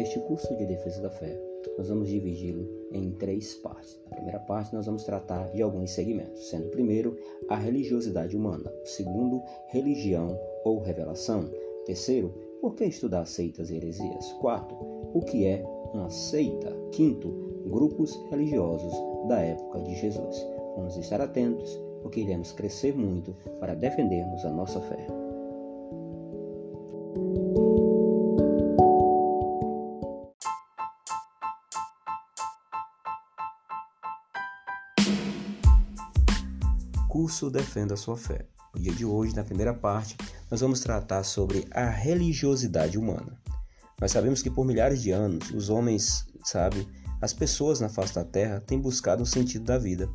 Neste curso de defesa da fé, nós vamos dividi-lo em três partes. Na primeira parte, nós vamos tratar de alguns segmentos, sendo o primeiro a religiosidade humana, o segundo, religião ou revelação, terceiro, por que estudar seitas e heresias, quarto, o que é uma seita, quinto, grupos religiosos da época de Jesus. Vamos estar atentos, porque iremos crescer muito para defendermos a nossa fé. Curso Defenda a Sua Fé. No dia de hoje, na primeira parte, nós vamos tratar sobre a religiosidade humana. Nós sabemos que por milhares de anos, os homens, sabe, as pessoas na face da Terra têm buscado um sentido da vida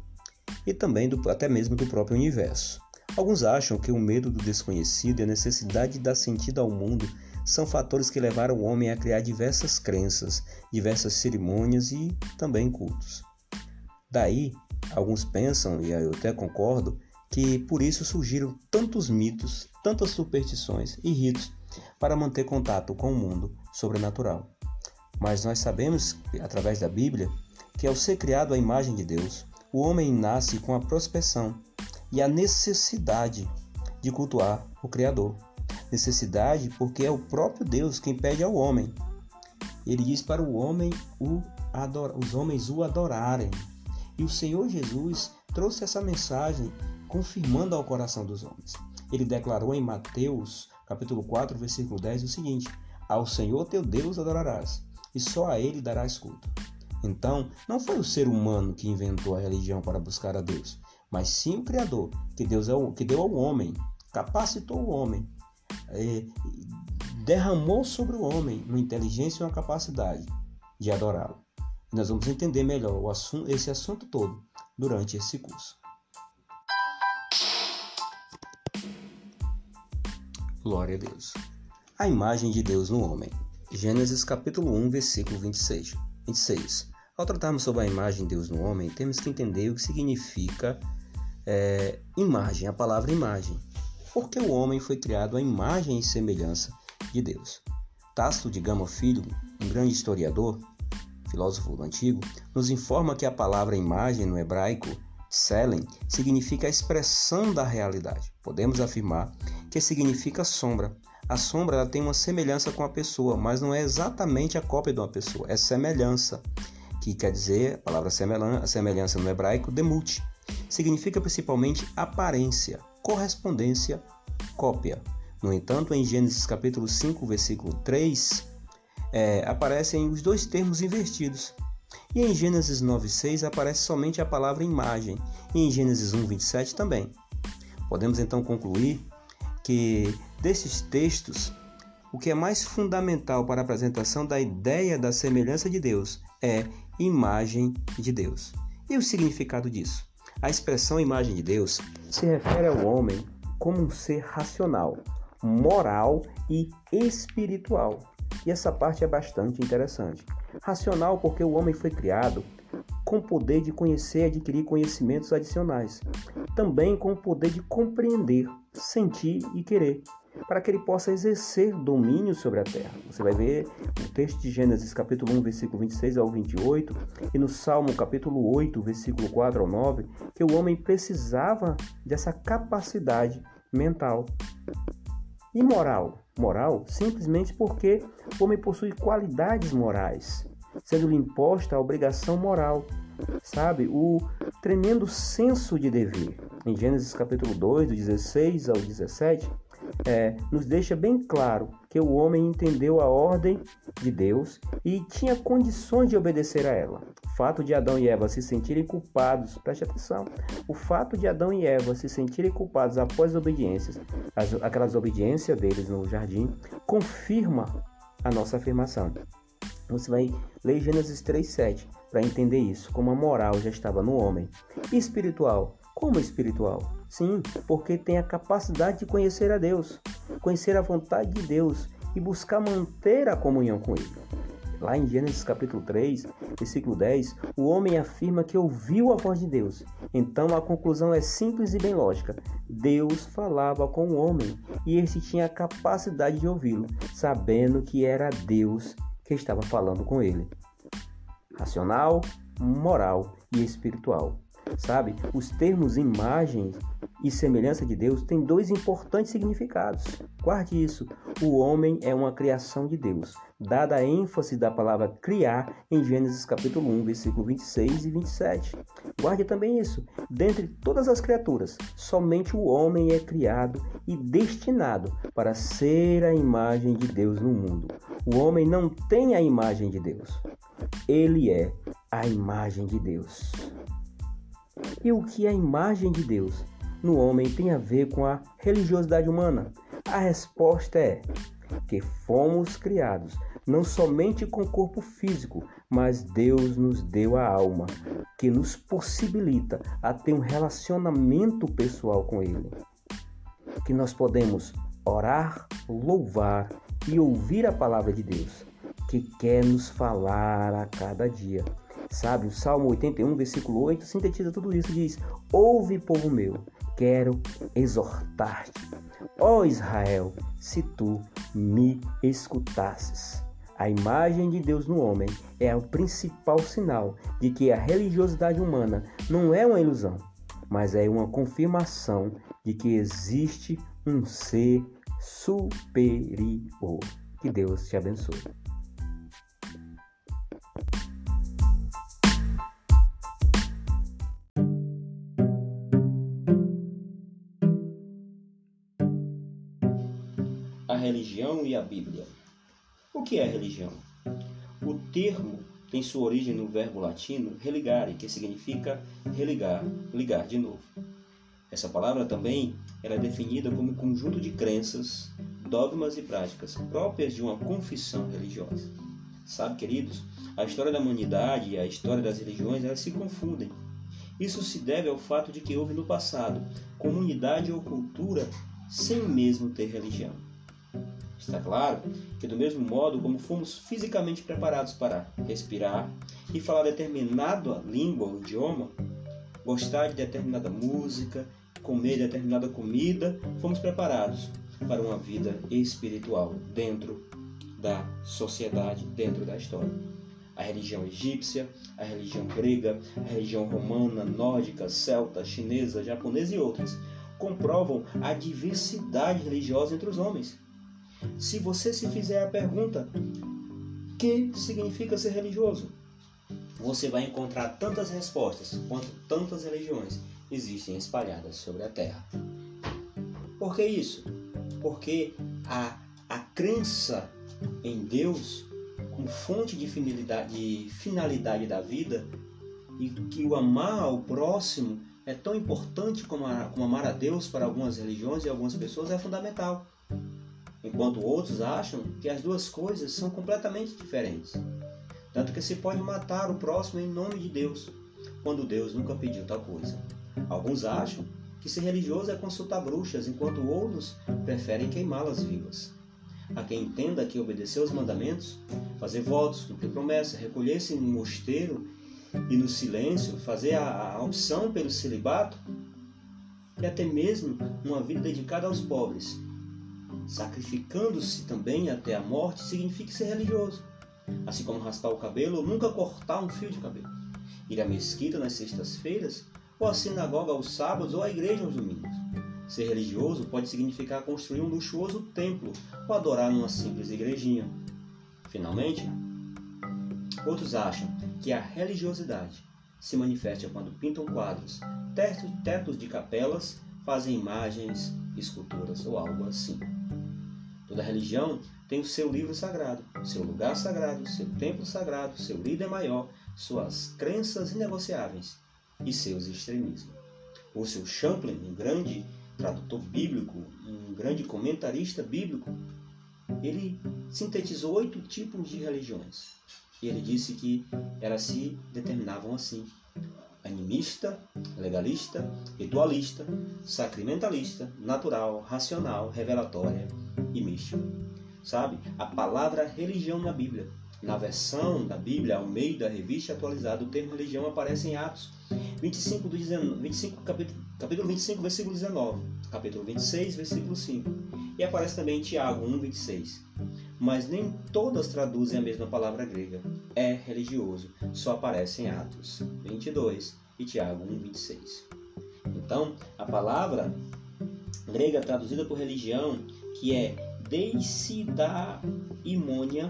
e também do, até mesmo do próprio universo. Alguns acham que o medo do desconhecido e a necessidade de dar sentido ao mundo são fatores que levaram o homem a criar diversas crenças, diversas cerimônias e também cultos. Daí, alguns pensam, e eu até concordo, que por isso surgiram tantos mitos, tantas superstições e ritos para manter contato com o mundo sobrenatural. Mas nós sabemos, através da Bíblia, que ao ser criado à imagem de Deus, o homem nasce com a prospeção e a necessidade de cultuar o Criador. Necessidade porque é o próprio Deus quem pede ao homem. Ele diz para o homem o adora, os homens o adorarem. E o Senhor Jesus trouxe essa mensagem confirmando ao coração dos homens. Ele declarou em Mateus, capítulo 4, versículo 10 o seguinte: Ao Senhor teu Deus adorarás, e só a ele darás culto. Então, não foi o ser humano que inventou a religião para buscar a Deus, mas sim o Criador, que Deus é o, que deu ao homem, capacitou o homem, é, derramou sobre o homem uma inteligência e uma capacidade de adorá-lo. Nós vamos entender melhor assunto, esse assunto todo durante esse curso. Glória a Deus. A imagem de Deus no homem. Gênesis capítulo 1, versículo 26. 26. Ao tratarmos sobre a imagem de Deus no homem, temos que entender o que significa é, imagem, a palavra imagem. Porque o homem foi criado à imagem e semelhança de Deus. Tácito de Gama Filho, um grande historiador, filósofo antigo, nos informa que a palavra imagem no hebraico, Selen, significa a expressão da realidade. Podemos afirmar que significa sombra. A sombra ela tem uma semelhança com a pessoa, mas não é exatamente a cópia de uma pessoa, é semelhança que quer dizer, a palavra semelhança, no hebraico, demut, significa principalmente aparência, correspondência, cópia. No entanto, em Gênesis capítulo 5, versículo 3, é, aparecem os dois termos invertidos. E em Gênesis 9,6 aparece somente a palavra imagem, e em Gênesis 1,27 também. Podemos então concluir que desses textos, o que é mais fundamental para a apresentação da ideia da semelhança de Deus é imagem de Deus. E o significado disso? A expressão imagem de Deus se refere ao homem como um ser racional, moral e espiritual. E essa parte é bastante interessante. Racional porque o homem foi criado com o poder de conhecer e adquirir conhecimentos adicionais. Também com o poder de compreender, sentir e querer para que ele possa exercer domínio sobre a terra. Você vai ver no texto de Gênesis capítulo 1, versículo 26 ao 28 e no Salmo capítulo 8, versículo 4 ao 9, que o homem precisava dessa capacidade mental e moral. Moral simplesmente porque o homem possui qualidades morais, sendo-lhe imposta a obrigação moral, sabe? O tremendo senso de dever. Em Gênesis capítulo 2, do 16 ao 17, é, nos deixa bem claro que o homem entendeu a ordem de Deus e tinha condições de obedecer a ela. O fato de Adão e Eva se sentirem culpados, preste atenção, o fato de Adão e Eva se sentirem culpados após as obediências, as, aquelas obediências deles no jardim, confirma a nossa afirmação. Você vai ler Gênesis 3,7 para entender isso, como a moral já estava no homem. E espiritual? Como espiritual? Sim, porque tem a capacidade de conhecer a Deus, conhecer a vontade de Deus e buscar manter a comunhão com Ele. Lá em Gênesis capítulo 3, versículo 10, o homem afirma que ouviu a voz de Deus. Então a conclusão é simples e bem lógica. Deus falava com o homem e este tinha a capacidade de ouvi-lo, sabendo que era Deus que estava falando com ele. Racional, moral e espiritual. Sabe? Os termos imagem e semelhança de Deus têm dois importantes significados. Guarde isso. O homem é uma criação de Deus, dada a ênfase da palavra criar em Gênesis capítulo 1, versículo 26 e 27. Guarde também isso. Dentre todas as criaturas, somente o homem é criado e destinado para ser a imagem de Deus no mundo. O homem não tem a imagem de Deus. Ele é a imagem de Deus. E o que é a imagem de Deus no homem tem a ver com a religiosidade humana? A resposta é que fomos criados não somente com corpo físico, mas Deus nos deu a alma, que nos possibilita a ter um relacionamento pessoal com Ele. Que nós podemos orar, louvar e ouvir a palavra de Deus, que quer nos falar a cada dia. Sabe, o Salmo 81, versículo 8 sintetiza tudo isso, diz: Ouve, povo meu, quero exortar-te. Ó Israel, se tu me escutasses. A imagem de Deus no homem é o principal sinal de que a religiosidade humana não é uma ilusão, mas é uma confirmação de que existe um ser superior. Que Deus te abençoe. E a Bíblia. O que é religião? O termo tem sua origem no verbo latino religare, que significa religar, ligar de novo. Essa palavra também era é definida como conjunto de crenças, dogmas e práticas próprias de uma confissão religiosa. Sabe, queridos, a história da humanidade e a história das religiões elas se confundem. Isso se deve ao fato de que houve no passado comunidade ou cultura sem mesmo ter religião. Está claro que, do mesmo modo como fomos fisicamente preparados para respirar e falar determinada língua ou idioma, gostar de determinada música, comer determinada comida, fomos preparados para uma vida espiritual dentro da sociedade, dentro da história. A religião egípcia, a religião grega, a religião romana, nórdica, celta, chinesa, japonesa e outras comprovam a diversidade religiosa entre os homens se você se fizer a pergunta: que significa ser religioso? Você vai encontrar tantas respostas quanto tantas religiões existem espalhadas sobre a Terra. Por que isso? Porque a, a crença em Deus como fonte de finalidade, de finalidade da vida e que o amar ao próximo é tão importante como, a, como amar a Deus para algumas religiões e algumas pessoas é fundamental enquanto outros acham que as duas coisas são completamente diferentes. Tanto que se pode matar o próximo em nome de Deus, quando Deus nunca pediu tal coisa. Alguns acham que ser religioso é consultar bruxas, enquanto outros preferem queimá-las vivas. Há quem entenda que obedecer aos mandamentos, fazer votos, cumprir promessas, recolher-se no mosteiro e no silêncio, fazer a, a opção pelo celibato, e até mesmo uma vida dedicada aos pobres, sacrificando-se também até a morte, significa ser religioso. Assim como raspar o cabelo ou nunca cortar um fio de cabelo. Ir à mesquita nas sextas-feiras, ou à sinagoga aos sábados ou à igreja aos domingos. Ser religioso pode significar construir um luxuoso templo ou adorar numa simples igrejinha. Finalmente, outros acham que a religiosidade se manifesta quando pintam quadros, tetos de capelas, fazem imagens, esculturas ou algo assim. Toda religião tem o seu livro sagrado, seu lugar sagrado, seu templo sagrado, seu líder maior, suas crenças inegociáveis e seus extremismos. O seu Champlin, um grande tradutor bíblico, um grande comentarista bíblico, ele sintetizou oito tipos de religiões. E ele disse que elas se determinavam assim: animista, legalista, ritualista, sacramentalista, natural, racional, revelatória e místico. Sabe? A palavra religião na Bíblia. Na versão da Bíblia, ao meio da revista atualizada, o termo religião aparece em Atos 25, do 19, 25 capítulo, capítulo 25, versículo 19, capítulo 26, versículo 5. E aparece também em Tiago 1, 26. Mas nem todas traduzem a mesma palavra grega. É religioso, só aparece em Atos 22 e Tiago 1, 26. Então, a palavra grega traduzida por religião, que é deisidaimônia,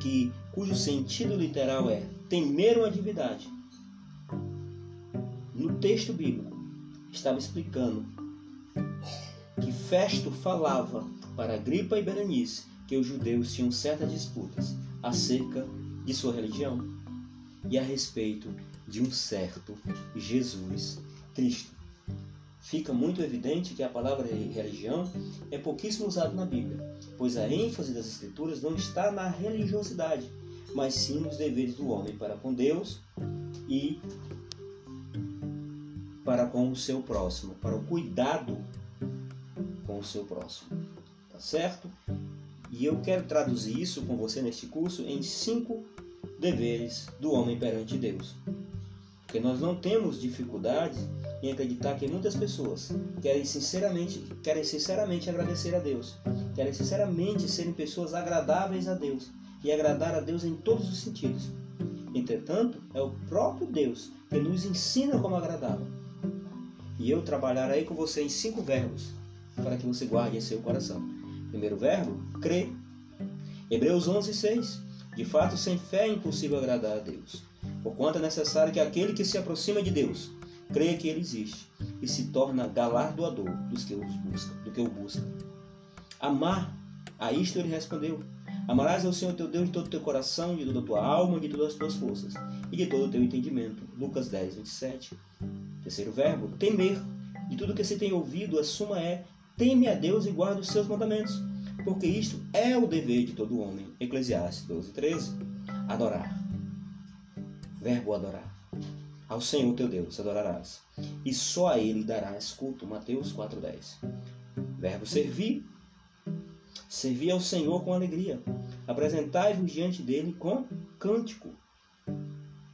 que, cujo sentido literal é temer uma divindade. No texto bíblico, estava explicando que Festo falava para Gripa e Berenice que os judeus tinham certas disputas acerca de sua religião e a respeito de um certo Jesus Cristo. Fica muito evidente que a palavra religião é pouquíssimo usada na Bíblia, pois a ênfase das Escrituras não está na religiosidade, mas sim nos deveres do homem para com Deus e para com o seu próximo, para o cuidado com o seu próximo. Tá certo? E eu quero traduzir isso com você neste curso em cinco deveres do homem perante Deus. Porque nós não temos dificuldade em acreditar que muitas pessoas querem sinceramente, querem sinceramente agradecer a Deus, querem sinceramente serem pessoas agradáveis a Deus e agradar a Deus em todos os sentidos. Entretanto, é o próprio Deus que nos ensina como agradá-lo. E eu trabalharei com você em cinco verbos para que você guarde em seu coração. Primeiro verbo, crer. Hebreus 11, 6. De fato, sem fé é impossível agradar a Deus. Porquanto é necessário que aquele que se aproxima de Deus creia que ele existe e se torna galardoador dos que os busca, do que o busca. Amar, a isto ele respondeu: Amarás ao Senhor teu Deus de todo o teu coração, de toda a tua alma, de todas as tuas forças e de todo o teu entendimento. Lucas 10, 27. Terceiro verbo, temer. De tudo que se tem ouvido, a suma é teme a Deus e guarda os seus mandamentos, porque isto é o dever de todo homem. Eclesiastes 12, 13. Adorar. Verbo adorar. Ao Senhor teu Deus adorarás, e só a Ele darás culto. Mateus 4,10. Verbo servir. Servir ao Senhor com alegria. Apresentai-vos diante dele com cântico.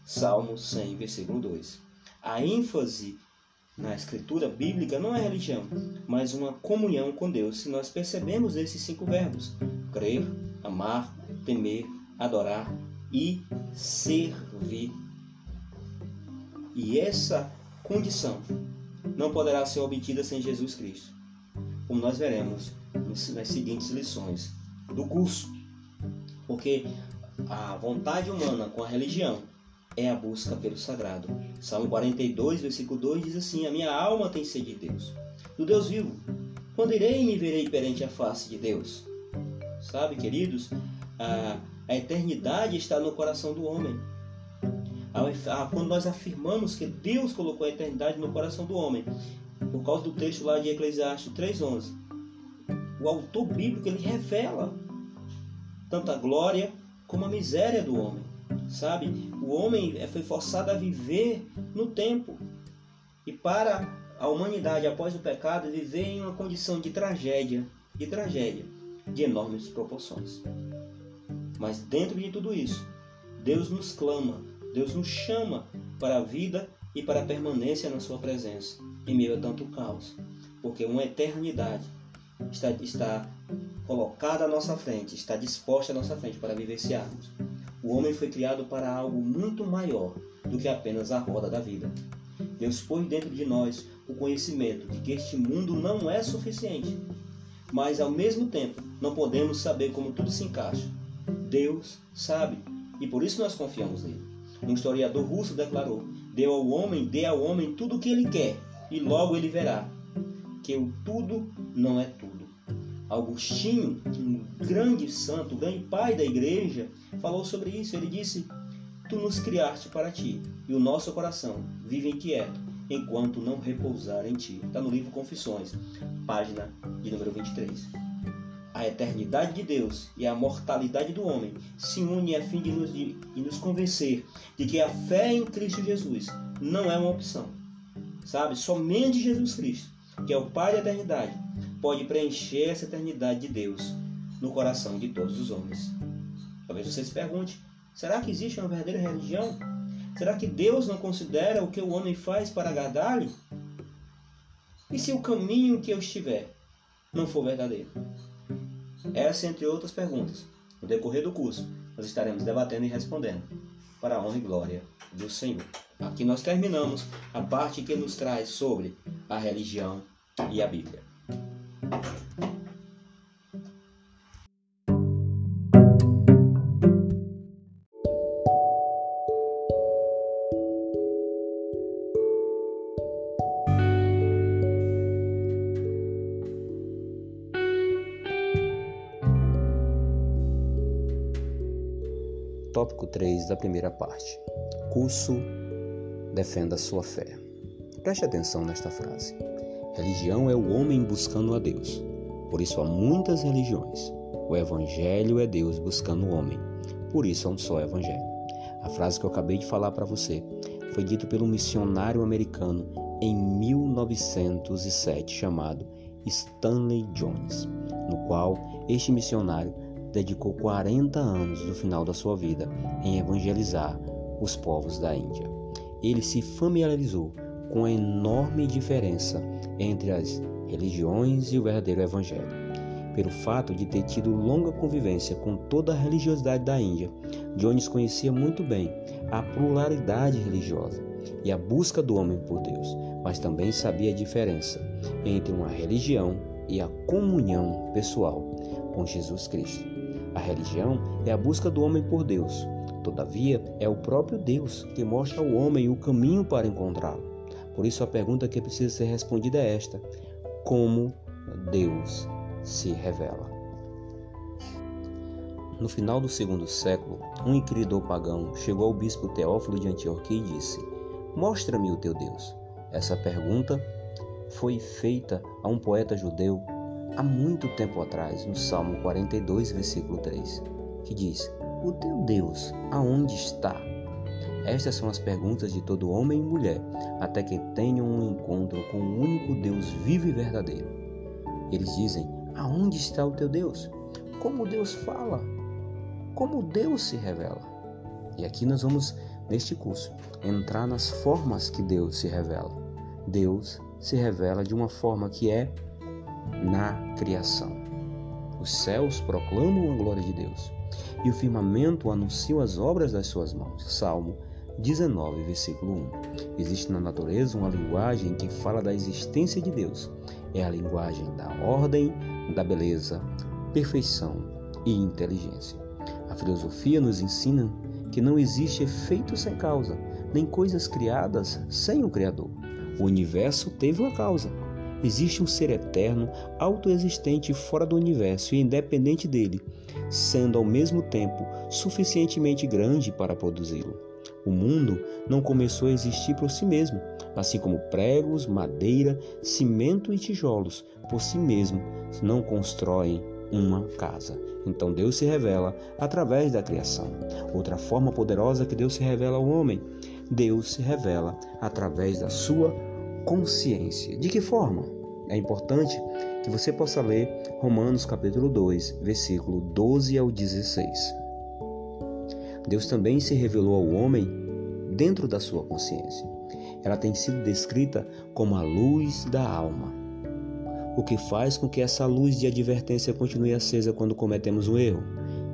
Salmo 100, versículo 2. A ênfase na escritura bíblica não é religião, mas uma comunhão com Deus. Se nós percebemos esses cinco verbos: crer, amar, temer, adorar e servir. E essa condição não poderá ser obtida sem Jesus Cristo, como nós veremos nas seguintes lições do curso. Porque a vontade humana com a religião é a busca pelo sagrado. Salmo 42, versículo 2 diz assim: A minha alma tem sede de Deus, do Deus vivo. Quando irei e me verei perante a face de Deus? Sabe, queridos, a, a eternidade está no coração do homem. A, a, quando nós afirmamos que Deus colocou a eternidade no coração do homem, por causa do texto lá de Eclesiastes 3,11, o autor bíblico ele revela tanto a glória como a miséria do homem sabe? O homem é, foi forçado a viver no tempo. E para a humanidade, após o pecado, viver em uma condição de tragédia, de tragédia, de enormes proporções. Mas dentro de tudo isso, Deus nos clama, Deus nos chama para a vida e para a permanência na sua presença, em meio a tanto caos. Porque uma eternidade está, está colocada à nossa frente, está disposta à nossa frente para vivenciarmos. O homem foi criado para algo muito maior do que apenas a roda da vida. Deus pôs dentro de nós o conhecimento de que este mundo não é suficiente, mas ao mesmo tempo não podemos saber como tudo se encaixa. Deus sabe e por isso nós confiamos nele. Um historiador russo declarou: "Dê ao homem, dê ao homem tudo o que ele quer e logo ele verá que o tudo não é tudo." Augustinho, um grande santo, um grande pai da igreja, falou sobre isso. Ele disse: Tu nos criaste para ti, e o nosso coração vive inquieto enquanto não repousar em ti. Está no livro Confissões, página de número 23. A eternidade de Deus e a mortalidade do homem se unem a fim de nos, de, de nos convencer de que a fé em Cristo Jesus não é uma opção. Sabe? Somente Jesus Cristo, que é o Pai da eternidade, pode preencher essa eternidade de Deus no coração de todos os homens. Talvez você se pergunte: será que existe uma verdadeira religião? Será que Deus não considera o que o homem faz para agradar-lhe? E se o caminho que eu estiver não for verdadeiro? Essa, entre outras perguntas, no decorrer do curso, nós estaremos debatendo e respondendo, para a honra e glória do Senhor. Aqui nós terminamos a parte que nos traz sobre a religião e a Bíblia. Tópico 3 da primeira parte. Curso Defenda sua fé. Preste atenção nesta frase. Religião é o homem buscando a Deus. Por isso há muitas religiões. O Evangelho é Deus buscando o homem. Por isso há um só Evangelho. A frase que eu acabei de falar para você foi dita pelo missionário americano em 1907 chamado Stanley Jones, no qual este missionário dedicou 40 anos do final da sua vida em evangelizar os povos da Índia. Ele se familiarizou com a enorme diferença entre as religiões e o verdadeiro evangelho. Pelo fato de ter tido longa convivência com toda a religiosidade da Índia, Jones conhecia muito bem a pluralidade religiosa e a busca do homem por Deus, mas também sabia a diferença entre uma religião e a comunhão pessoal com Jesus Cristo. A religião é a busca do homem por Deus. Todavia, é o próprio Deus que mostra ao homem o caminho para encontrá-lo. Por isso, a pergunta que precisa ser respondida é esta: Como Deus se revela? No final do segundo século, um inquiridor pagão chegou ao bispo Teófilo de Antioquia e disse: Mostra-me o teu Deus. Essa pergunta foi feita a um poeta judeu há muito tempo atrás, no Salmo 42, versículo 3, que diz: O teu Deus, aonde está? Estas são as perguntas de todo homem e mulher, até que tenham um encontro com o único Deus vivo e verdadeiro. Eles dizem: Aonde está o teu Deus? Como Deus fala? Como Deus se revela? E aqui nós vamos, neste curso, entrar nas formas que Deus se revela. Deus se revela de uma forma que é na criação. Os céus proclamam a glória de Deus e o firmamento anuncia as obras das suas mãos. Salmo 19, versículo 1. Existe na natureza uma linguagem que fala da existência de Deus. É a linguagem da ordem, da beleza, perfeição e inteligência. A filosofia nos ensina que não existe efeito sem causa, nem coisas criadas sem o Criador. O universo teve uma causa, Existe um ser eterno, autoexistente fora do universo e independente dele, sendo ao mesmo tempo suficientemente grande para produzi-lo. O mundo não começou a existir por si mesmo, assim como pregos, madeira, cimento e tijolos por si mesmo não constroem uma casa. Então Deus se revela através da criação. Outra forma poderosa que Deus se revela ao homem, Deus se revela através da sua consciência. De que forma? É importante que você possa ler Romanos capítulo 2, versículo 12 ao 16. Deus também se revelou ao homem dentro da sua consciência. Ela tem sido descrita como a luz da alma, o que faz com que essa luz de advertência continue acesa quando cometemos um erro.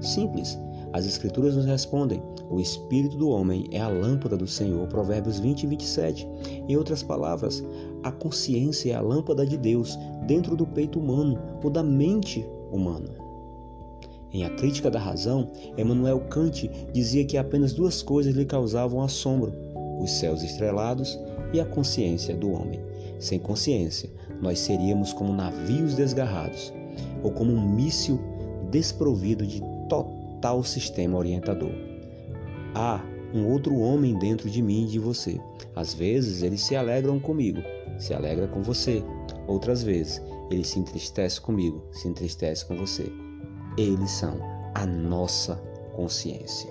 Simples, as Escrituras nos respondem: o espírito do homem é a lâmpada do Senhor, Provérbios 20 e 27. Em outras palavras, a consciência é a lâmpada de Deus dentro do peito humano ou da mente humana. Em A Crítica da Razão, Emmanuel Kant dizia que apenas duas coisas lhe causavam assombro: os céus estrelados e a consciência do homem. Sem consciência, nós seríamos como navios desgarrados ou como um míssil desprovido de total tal sistema orientador. Há um outro homem dentro de mim e de você. Às vezes eles se alegram comigo, se alegra com você. Outras vezes ele se entristece comigo, se entristece com você. Eles são a nossa consciência.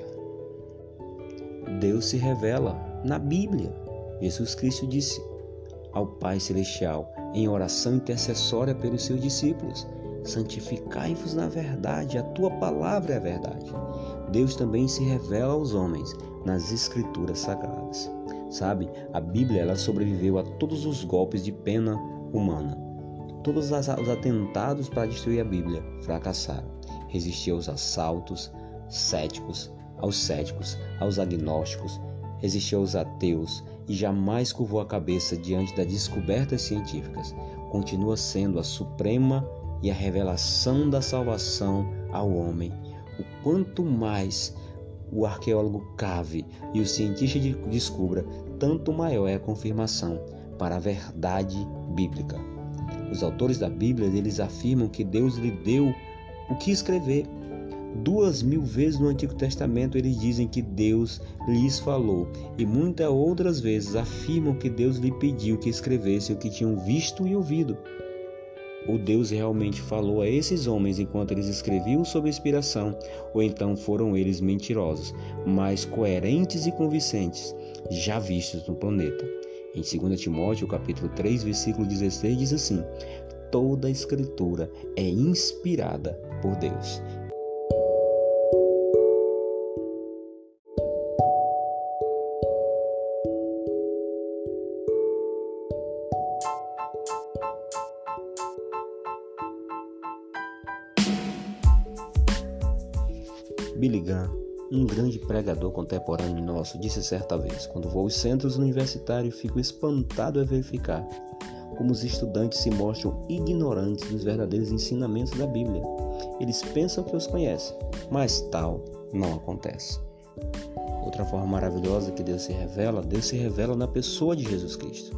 Deus se revela na Bíblia. Jesus Cristo disse ao Pai Celestial em oração intercessória pelos seus discípulos: santificai-vos na verdade, a tua palavra é a verdade. Deus também se revela aos homens nas escrituras sagradas. Sabe, a Bíblia ela sobreviveu a todos os golpes de pena humana. todos os atentados para destruir a Bíblia fracassaram. Resistiu aos assaltos céticos, aos céticos, aos agnósticos, resistiu aos ateus e jamais curvou a cabeça diante das descobertas científicas. Continua sendo a suprema e a revelação da salvação ao homem. O quanto mais o arqueólogo cave e o cientista descubra, tanto maior é a confirmação para a verdade bíblica. Os autores da Bíblia eles afirmam que Deus lhe deu o que escrever. Duas mil vezes no Antigo Testamento eles dizem que Deus lhes falou, e muitas outras vezes afirmam que Deus lhe pediu que escrevesse o que tinham visto e ouvido. O Deus realmente falou a esses homens enquanto eles escreviam sob inspiração, ou então foram eles mentirosos, mas coerentes e convincentes, já vistos no planeta. Em 2 Timóteo, capítulo 3, versículo 16 diz assim: Toda a escritura é inspirada por Deus. Billy Graham, um grande pregador contemporâneo nosso, disse certa vez: Quando vou aos centros universitários, fico espantado a verificar como os estudantes se mostram ignorantes dos verdadeiros ensinamentos da Bíblia. Eles pensam que os conhecem, mas tal não acontece. Outra forma maravilhosa que Deus se revela, Deus se revela na pessoa de Jesus Cristo.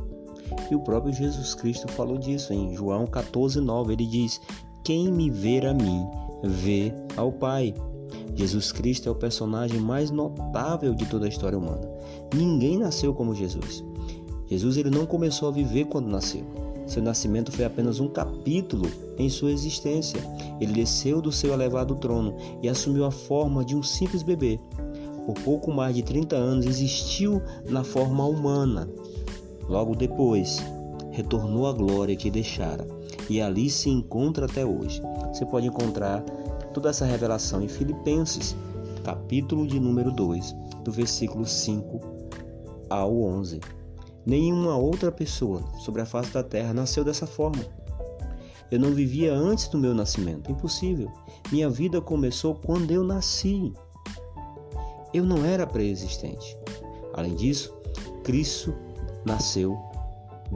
E o próprio Jesus Cristo falou disso em João 14:9. Ele diz: Quem me ver a mim, vê ao Pai. Jesus Cristo é o personagem mais notável de toda a história humana. Ninguém nasceu como Jesus. Jesus ele não começou a viver quando nasceu. Seu nascimento foi apenas um capítulo em sua existência. Ele desceu do seu elevado trono e assumiu a forma de um simples bebê. Por pouco mais de 30 anos existiu na forma humana. Logo depois, retornou à glória que deixara e ali se encontra até hoje. Você pode encontrar toda essa revelação em Filipenses, capítulo de número 2, do versículo 5 ao 11. Nenhuma outra pessoa sobre a face da terra nasceu dessa forma. Eu não vivia antes do meu nascimento, impossível. Minha vida começou quando eu nasci. Eu não era pré-existente. Além disso, Cristo nasceu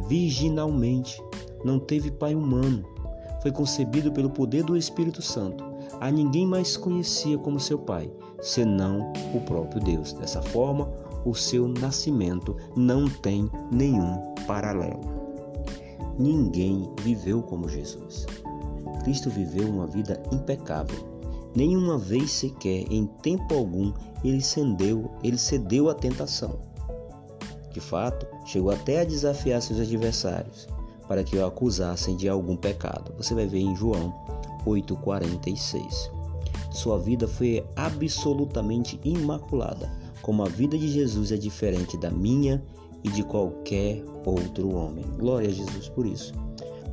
virginalmente, não teve pai humano. Foi concebido pelo poder do Espírito Santo a ninguém mais conhecia como seu pai, senão o próprio Deus. Dessa forma, o seu nascimento não tem nenhum paralelo. Ninguém viveu como Jesus. Cristo viveu uma vida impecável. Nenhuma vez sequer, em tempo algum, ele cedeu, ele cedeu à tentação. De fato, chegou até a desafiar seus adversários para que o acusassem de algum pecado. Você vai ver em João 8:46. Sua vida foi absolutamente imaculada, como a vida de Jesus é diferente da minha e de qualquer outro homem. Glória a Jesus por isso.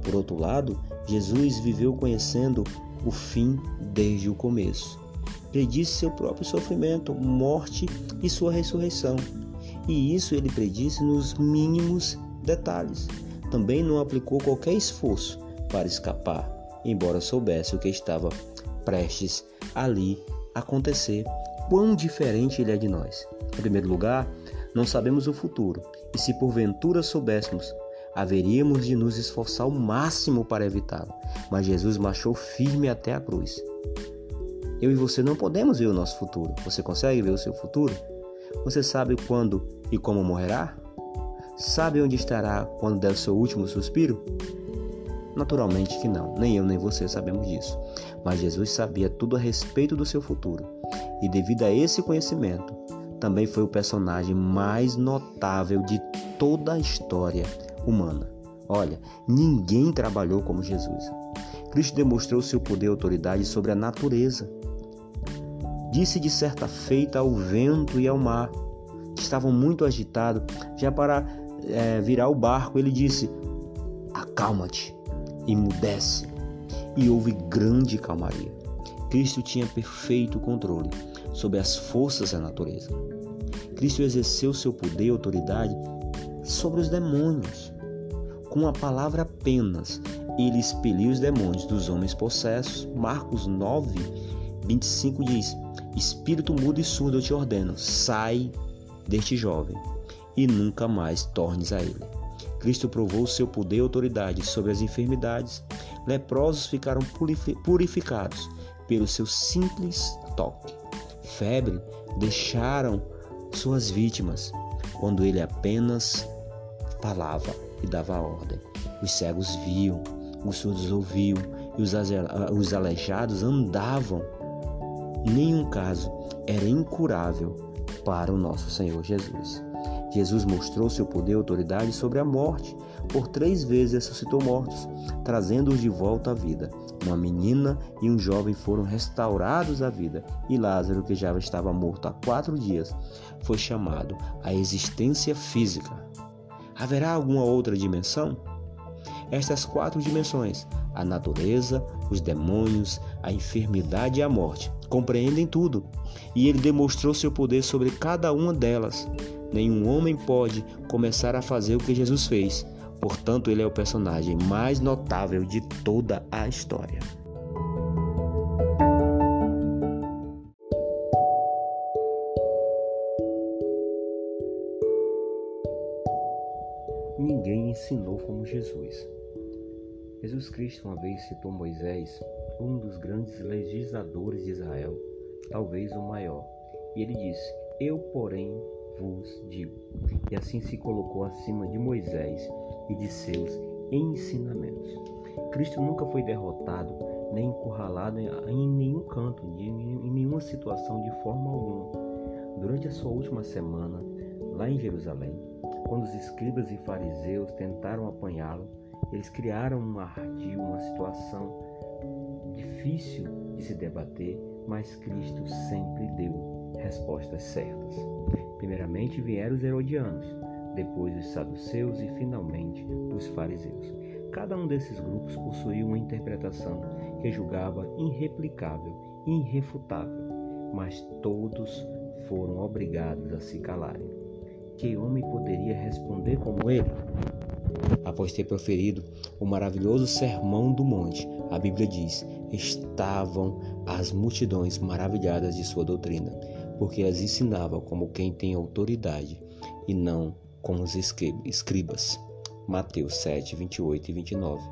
Por outro lado, Jesus viveu conhecendo o fim desde o começo. Predisse seu próprio sofrimento, morte e sua ressurreição. E isso ele predisse nos mínimos detalhes. Também não aplicou qualquer esforço para escapar embora soubesse o que estava prestes ali acontecer, quão diferente ele é de nós. Em primeiro lugar, não sabemos o futuro, e se porventura soubéssemos, haveríamos de nos esforçar ao máximo para evitá-lo. Mas Jesus marchou firme até a cruz. Eu e você não podemos ver o nosso futuro. Você consegue ver o seu futuro? Você sabe quando e como morrerá? Sabe onde estará quando der o seu último suspiro? Naturalmente que não, nem eu nem você sabemos disso. Mas Jesus sabia tudo a respeito do seu futuro. E devido a esse conhecimento, também foi o personagem mais notável de toda a história humana. Olha, ninguém trabalhou como Jesus. Cristo demonstrou seu poder e autoridade sobre a natureza. Disse de certa feita ao vento e ao mar, que estavam muito agitados, já para é, virar o barco, ele disse: Acalma-te, emudece e houve grande calmaria. Cristo tinha perfeito controle sobre as forças da natureza. Cristo exerceu seu poder e autoridade sobre os demônios. Com a palavra apenas, ele expeliu os demônios dos homens possessos. Marcos 9, 25 diz: Espírito mudo e surdo eu te ordeno, sai deste jovem e nunca mais tornes a ele. Cristo provou seu poder e autoridade sobre as enfermidades. Leprosos ficaram purificados pelo seu simples toque. Febre deixaram suas vítimas quando ele apenas falava e dava ordem. Os cegos viam, os surdos ouviam e os aleijados andavam. Nenhum caso era incurável para o nosso Senhor Jesus. Jesus mostrou seu poder e autoridade sobre a morte. Por três vezes ressuscitou mortos, trazendo-os de volta à vida. Uma menina e um jovem foram restaurados à vida, e Lázaro, que já estava morto há quatro dias, foi chamado à existência física. Haverá alguma outra dimensão? Estas quatro dimensões, a natureza, os demônios, a enfermidade e a morte, compreendem tudo, e ele demonstrou seu poder sobre cada uma delas. Nenhum homem pode começar a fazer o que Jesus fez. Portanto, ele é o personagem mais notável de toda a história. Jesus Cristo uma vez citou Moisés, um dos grandes legisladores de Israel, talvez o maior, e ele disse: Eu, porém, vos digo. E assim se colocou acima de Moisés e de seus ensinamentos. Cristo nunca foi derrotado nem encurralado em nenhum canto, em nenhuma situação de forma alguma. Durante a sua última semana, lá em Jerusalém, quando os escribas e fariseus tentaram apanhá-lo, eles criaram um ardil, uma situação difícil de se debater, mas Cristo sempre deu respostas certas. Primeiramente vieram os herodianos, depois os saduceus e finalmente os fariseus. Cada um desses grupos possuía uma interpretação que julgava irreplicável, irrefutável, mas todos foram obrigados a se calarem. Que homem poderia responder como ele? Após ter proferido o maravilhoso sermão do monte, a Bíblia diz: estavam as multidões maravilhadas de sua doutrina porque as ensinava como quem tem autoridade e não como os escribas. Mateus 7, 28 e 29.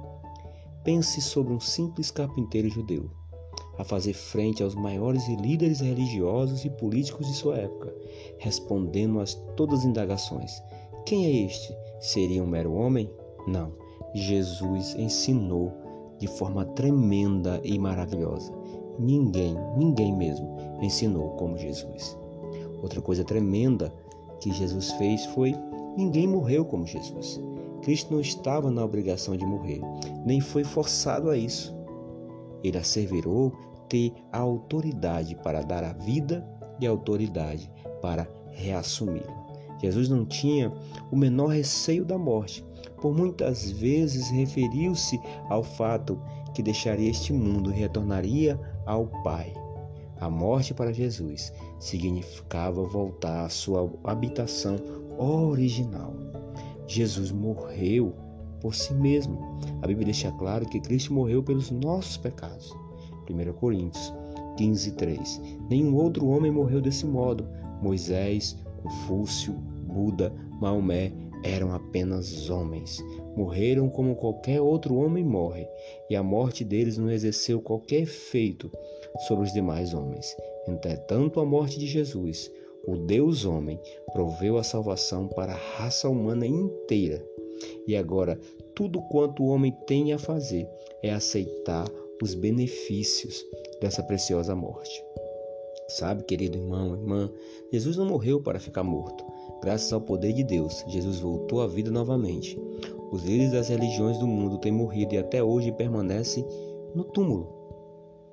Pense sobre um simples carpinteiro judeu a fazer frente aos maiores líderes religiosos e políticos de sua época, respondendo a todas as indagações. Quem é este? Seria um mero homem? Não. Jesus ensinou de forma tremenda e maravilhosa. Ninguém, ninguém mesmo, ensinou como Jesus. Outra coisa tremenda que Jesus fez foi: ninguém morreu como Jesus. Cristo não estava na obrigação de morrer, nem foi forçado a isso. Ele asseverou ter a autoridade para dar a vida e a autoridade para reassumi-la. Jesus não tinha o menor receio da morte, por muitas vezes referiu-se ao fato que deixaria este mundo e retornaria ao Pai. A morte para Jesus significava voltar à sua habitação original. Jesus morreu por si mesmo. A Bíblia deixa claro que Cristo morreu pelos nossos pecados. 1 Coríntios 15, 3. Nenhum outro homem morreu desse modo. Moisés, Confúcio, Buda, Maomé eram apenas homens. Morreram como qualquer outro homem morre, e a morte deles não exerceu qualquer efeito sobre os demais homens. Entretanto, a morte de Jesus, o Deus homem, proveu a salvação para a raça humana inteira. E agora, tudo quanto o homem tem a fazer é aceitar os benefícios dessa preciosa morte. Sabe, querido irmão, irmã, Jesus não morreu para ficar morto. Graças ao poder de Deus, Jesus voltou à vida novamente. Os líderes das religiões do mundo têm morrido e até hoje permanecem no túmulo.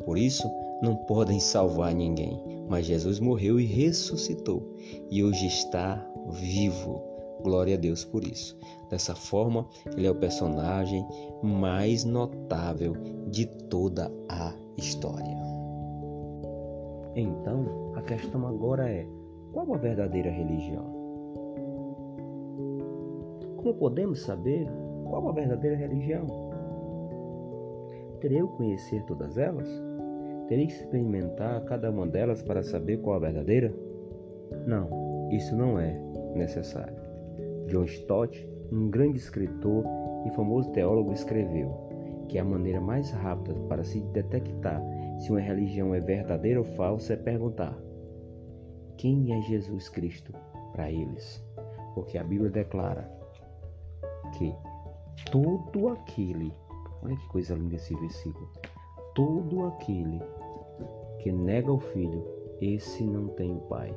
Por isso, não podem salvar ninguém, mas Jesus morreu e ressuscitou e hoje está vivo. Glória a Deus por isso. Dessa forma, ele é o personagem mais notável de toda a história. Então, a questão agora é: qual a verdadeira religião? Como podemos saber qual a verdadeira religião? poderei eu conhecer todas elas? Terei que experimentar cada uma delas para saber qual a verdadeira? Não, isso não é necessário. John Stott, um grande escritor e famoso teólogo, escreveu que a maneira mais rápida para se detectar se uma religião é verdadeira ou falsa é perguntar: quem é Jesus Cristo para eles? Porque a Bíblia declara que todo aquele, olha que coisa linda esse versículo, todo aquele que nega o filho, esse não tem o pai,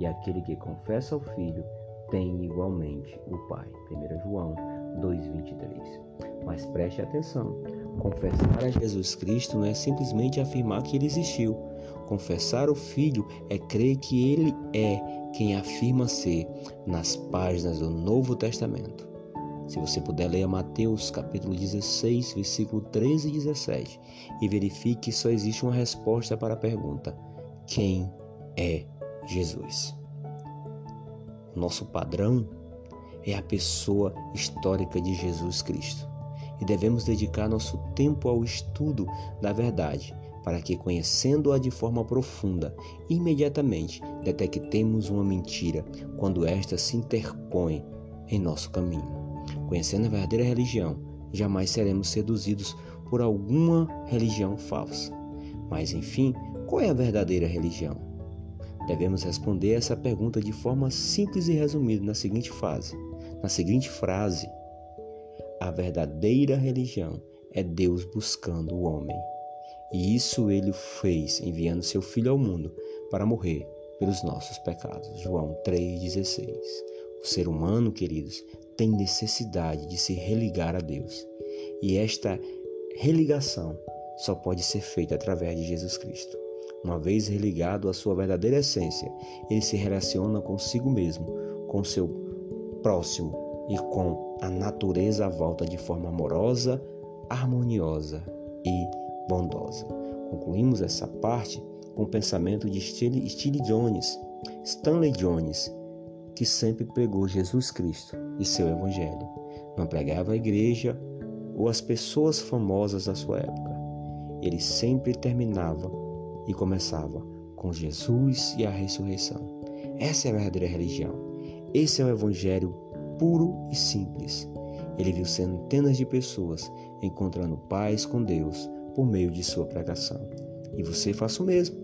e aquele que confessa o filho tem igualmente o pai. 1 João 2:23. Mas preste atenção, confessar a Jesus Cristo não é simplesmente afirmar que ele existiu. Confessar o filho é crer que ele é quem afirma ser nas páginas do Novo Testamento. Se você puder ler Mateus capítulo 16, versículo 13 e 17 e verifique que só existe uma resposta para a pergunta: quem é Jesus? Nosso padrão é a pessoa histórica de Jesus Cristo e devemos dedicar nosso tempo ao estudo da verdade para que, conhecendo-a de forma profunda, imediatamente detectemos uma mentira quando esta se interpõe em nosso caminho. Conhecendo a verdadeira religião, jamais seremos seduzidos por alguma religião falsa. Mas enfim, qual é a verdadeira religião? Devemos responder essa pergunta de forma simples e resumida na seguinte fase. Na seguinte frase: A verdadeira religião é Deus buscando o homem. E isso ele fez enviando seu filho ao mundo para morrer pelos nossos pecados. João 3:16. O ser humano, queridos, tem necessidade de se religar a Deus. E esta religação só pode ser feita através de Jesus Cristo. Uma vez religado à sua verdadeira essência, ele se relaciona consigo mesmo, com seu próximo e com a natureza à volta de forma amorosa, harmoniosa e bondosa. Concluímos essa parte com o pensamento de Steve Jones, Stanley Jones, que sempre pregou Jesus Cristo e seu Evangelho. Não pregava a igreja ou as pessoas famosas da sua época. Ele sempre terminava e começava com Jesus e a ressurreição. Essa é a verdadeira religião. Esse é o Evangelho puro e simples. Ele viu centenas de pessoas encontrando paz com Deus por meio de sua pregação. E você faça o mesmo.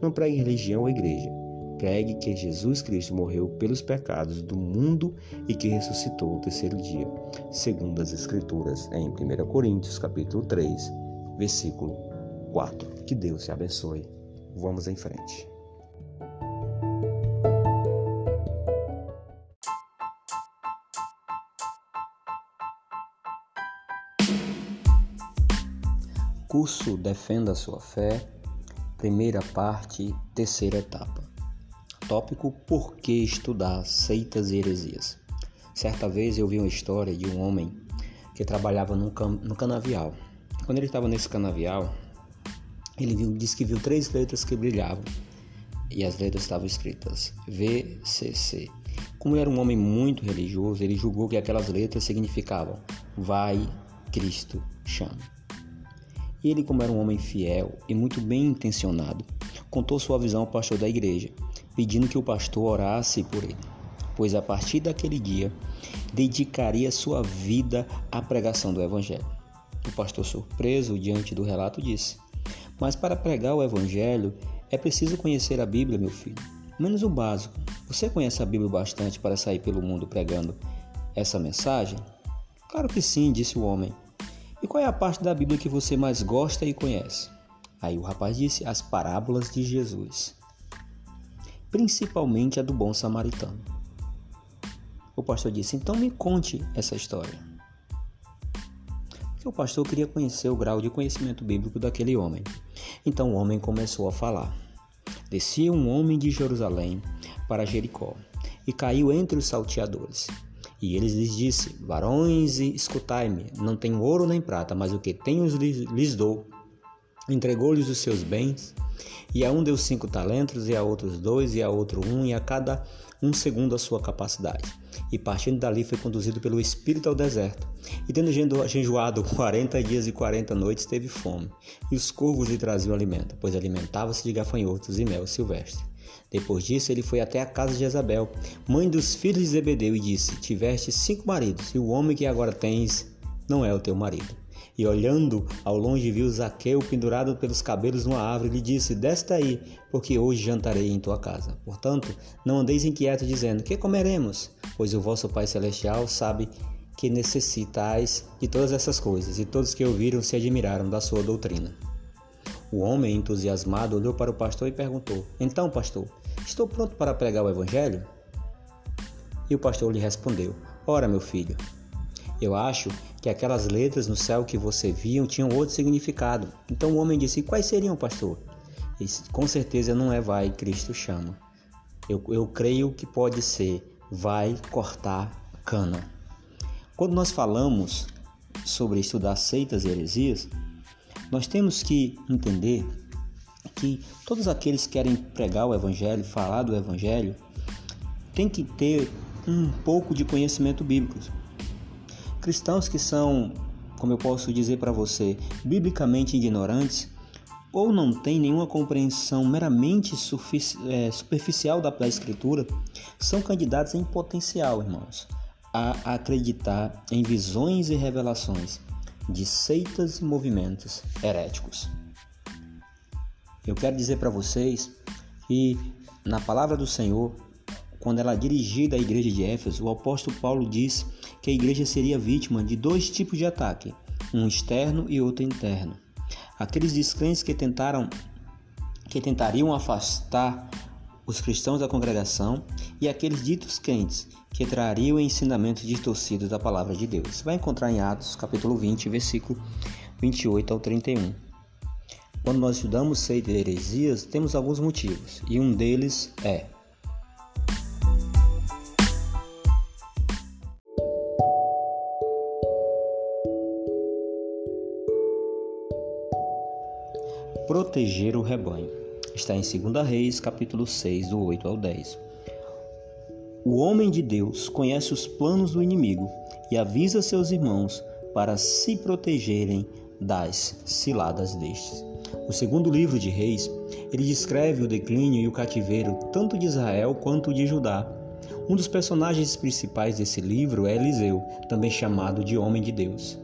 Não pregue religião ou igreja pregue que Jesus Cristo morreu pelos pecados do mundo e que ressuscitou o terceiro dia, segundo as Escrituras, em 1 Coríntios capítulo 3, versículo 4. Que Deus te abençoe. Vamos em frente. Curso Defenda Sua Fé, primeira parte, terceira etapa. Tópico Por que estudar seitas e heresias? Certa vez eu vi uma história de um homem que trabalhava no, can no canavial. Quando ele estava nesse canavial, ele viu, disse que viu três letras que brilhavam e as letras estavam escritas VCC. Como ele era um homem muito religioso, ele julgou que aquelas letras significavam Vai, Cristo chama. E ele, como era um homem fiel e muito bem intencionado, contou sua visão ao pastor da igreja pedindo que o pastor orasse por ele, pois a partir daquele dia dedicaria sua vida à pregação do Evangelho. O pastor, surpreso diante do relato, disse: Mas para pregar o Evangelho é preciso conhecer a Bíblia, meu filho. Menos o básico. Você conhece a Bíblia bastante para sair pelo mundo pregando essa mensagem? Claro que sim, disse o homem. E qual é a parte da Bíblia que você mais gosta e conhece? Aí o rapaz disse: As parábolas de Jesus principalmente a do bom samaritano. O pastor disse: Então me conte essa história. O pastor queria conhecer o grau de conhecimento bíblico daquele homem. Então o homem começou a falar. Descia um homem de Jerusalém para Jericó e caiu entre os salteadores. E eles lhes disse: Varões, escutai-me, não tenho ouro nem prata, mas o que tenho lhes dou. Entregou-lhes os seus bens, e a um deu cinco talentos, e a outros dois, e a outro um, e a cada um segundo a sua capacidade. E partindo dali foi conduzido pelo Espírito ao deserto. E tendo jejuado quarenta dias e quarenta noites, teve fome. E os corvos lhe traziam alimento, pois alimentava-se de gafanhotos e mel silvestre. Depois disso, ele foi até a casa de Jezabel, mãe dos filhos de Zebedeu, e disse: Tiveste cinco maridos, e o homem que agora tens não é o teu marido. E olhando ao longe viu Zaqueu pendurado pelos cabelos numa árvore e lhe disse: Desce aí, porque hoje jantarei em tua casa. Portanto, não andeis inquietos dizendo: Que comeremos? Pois o vosso Pai celestial sabe que necessitais de todas essas coisas, e todos que ouviram se admiraram da sua doutrina. O homem, entusiasmado, olhou para o pastor e perguntou: Então, pastor, estou pronto para pregar o evangelho? E o pastor lhe respondeu: Ora, meu filho, eu acho que aquelas letras no céu que você viu tinham outro significado. Então o homem disse: Quais seriam, pastor? Com certeza não é vai, Cristo chama. Eu, eu creio que pode ser vai cortar cana. Quando nós falamos sobre estudar seitas e heresias, nós temos que entender que todos aqueles que querem pregar o Evangelho, falar do Evangelho, tem que ter um pouco de conhecimento bíblico. Cristãos que são, como eu posso dizer para você, biblicamente ignorantes ou não têm nenhuma compreensão meramente é, superficial da, da Escritura, são candidatos em potencial, irmãos, a acreditar em visões e revelações de seitas e movimentos heréticos. Eu quero dizer para vocês que na palavra do Senhor quando ela é dirigida à igreja de Éfeso, o apóstolo Paulo diz que a igreja seria vítima de dois tipos de ataque, um externo e outro interno. Aqueles descrentes que tentaram que tentariam afastar os cristãos da congregação e aqueles ditos crentes que trariam ensinamentos distorcidos da palavra de Deus. Você vai encontrar em Atos, capítulo 20, versículo 28 ao 31. Quando nós estudamos seita e heresias, temos alguns motivos, e um deles é proteger o rebanho. Está em 2 Reis, capítulo 6, do 8 ao 10. O homem de Deus conhece os planos do inimigo e avisa seus irmãos para se protegerem das ciladas destes. No segundo livro de Reis, ele descreve o declínio e o cativeiro tanto de Israel quanto de Judá. Um dos personagens principais desse livro é Eliseu, também chamado de Homem de Deus.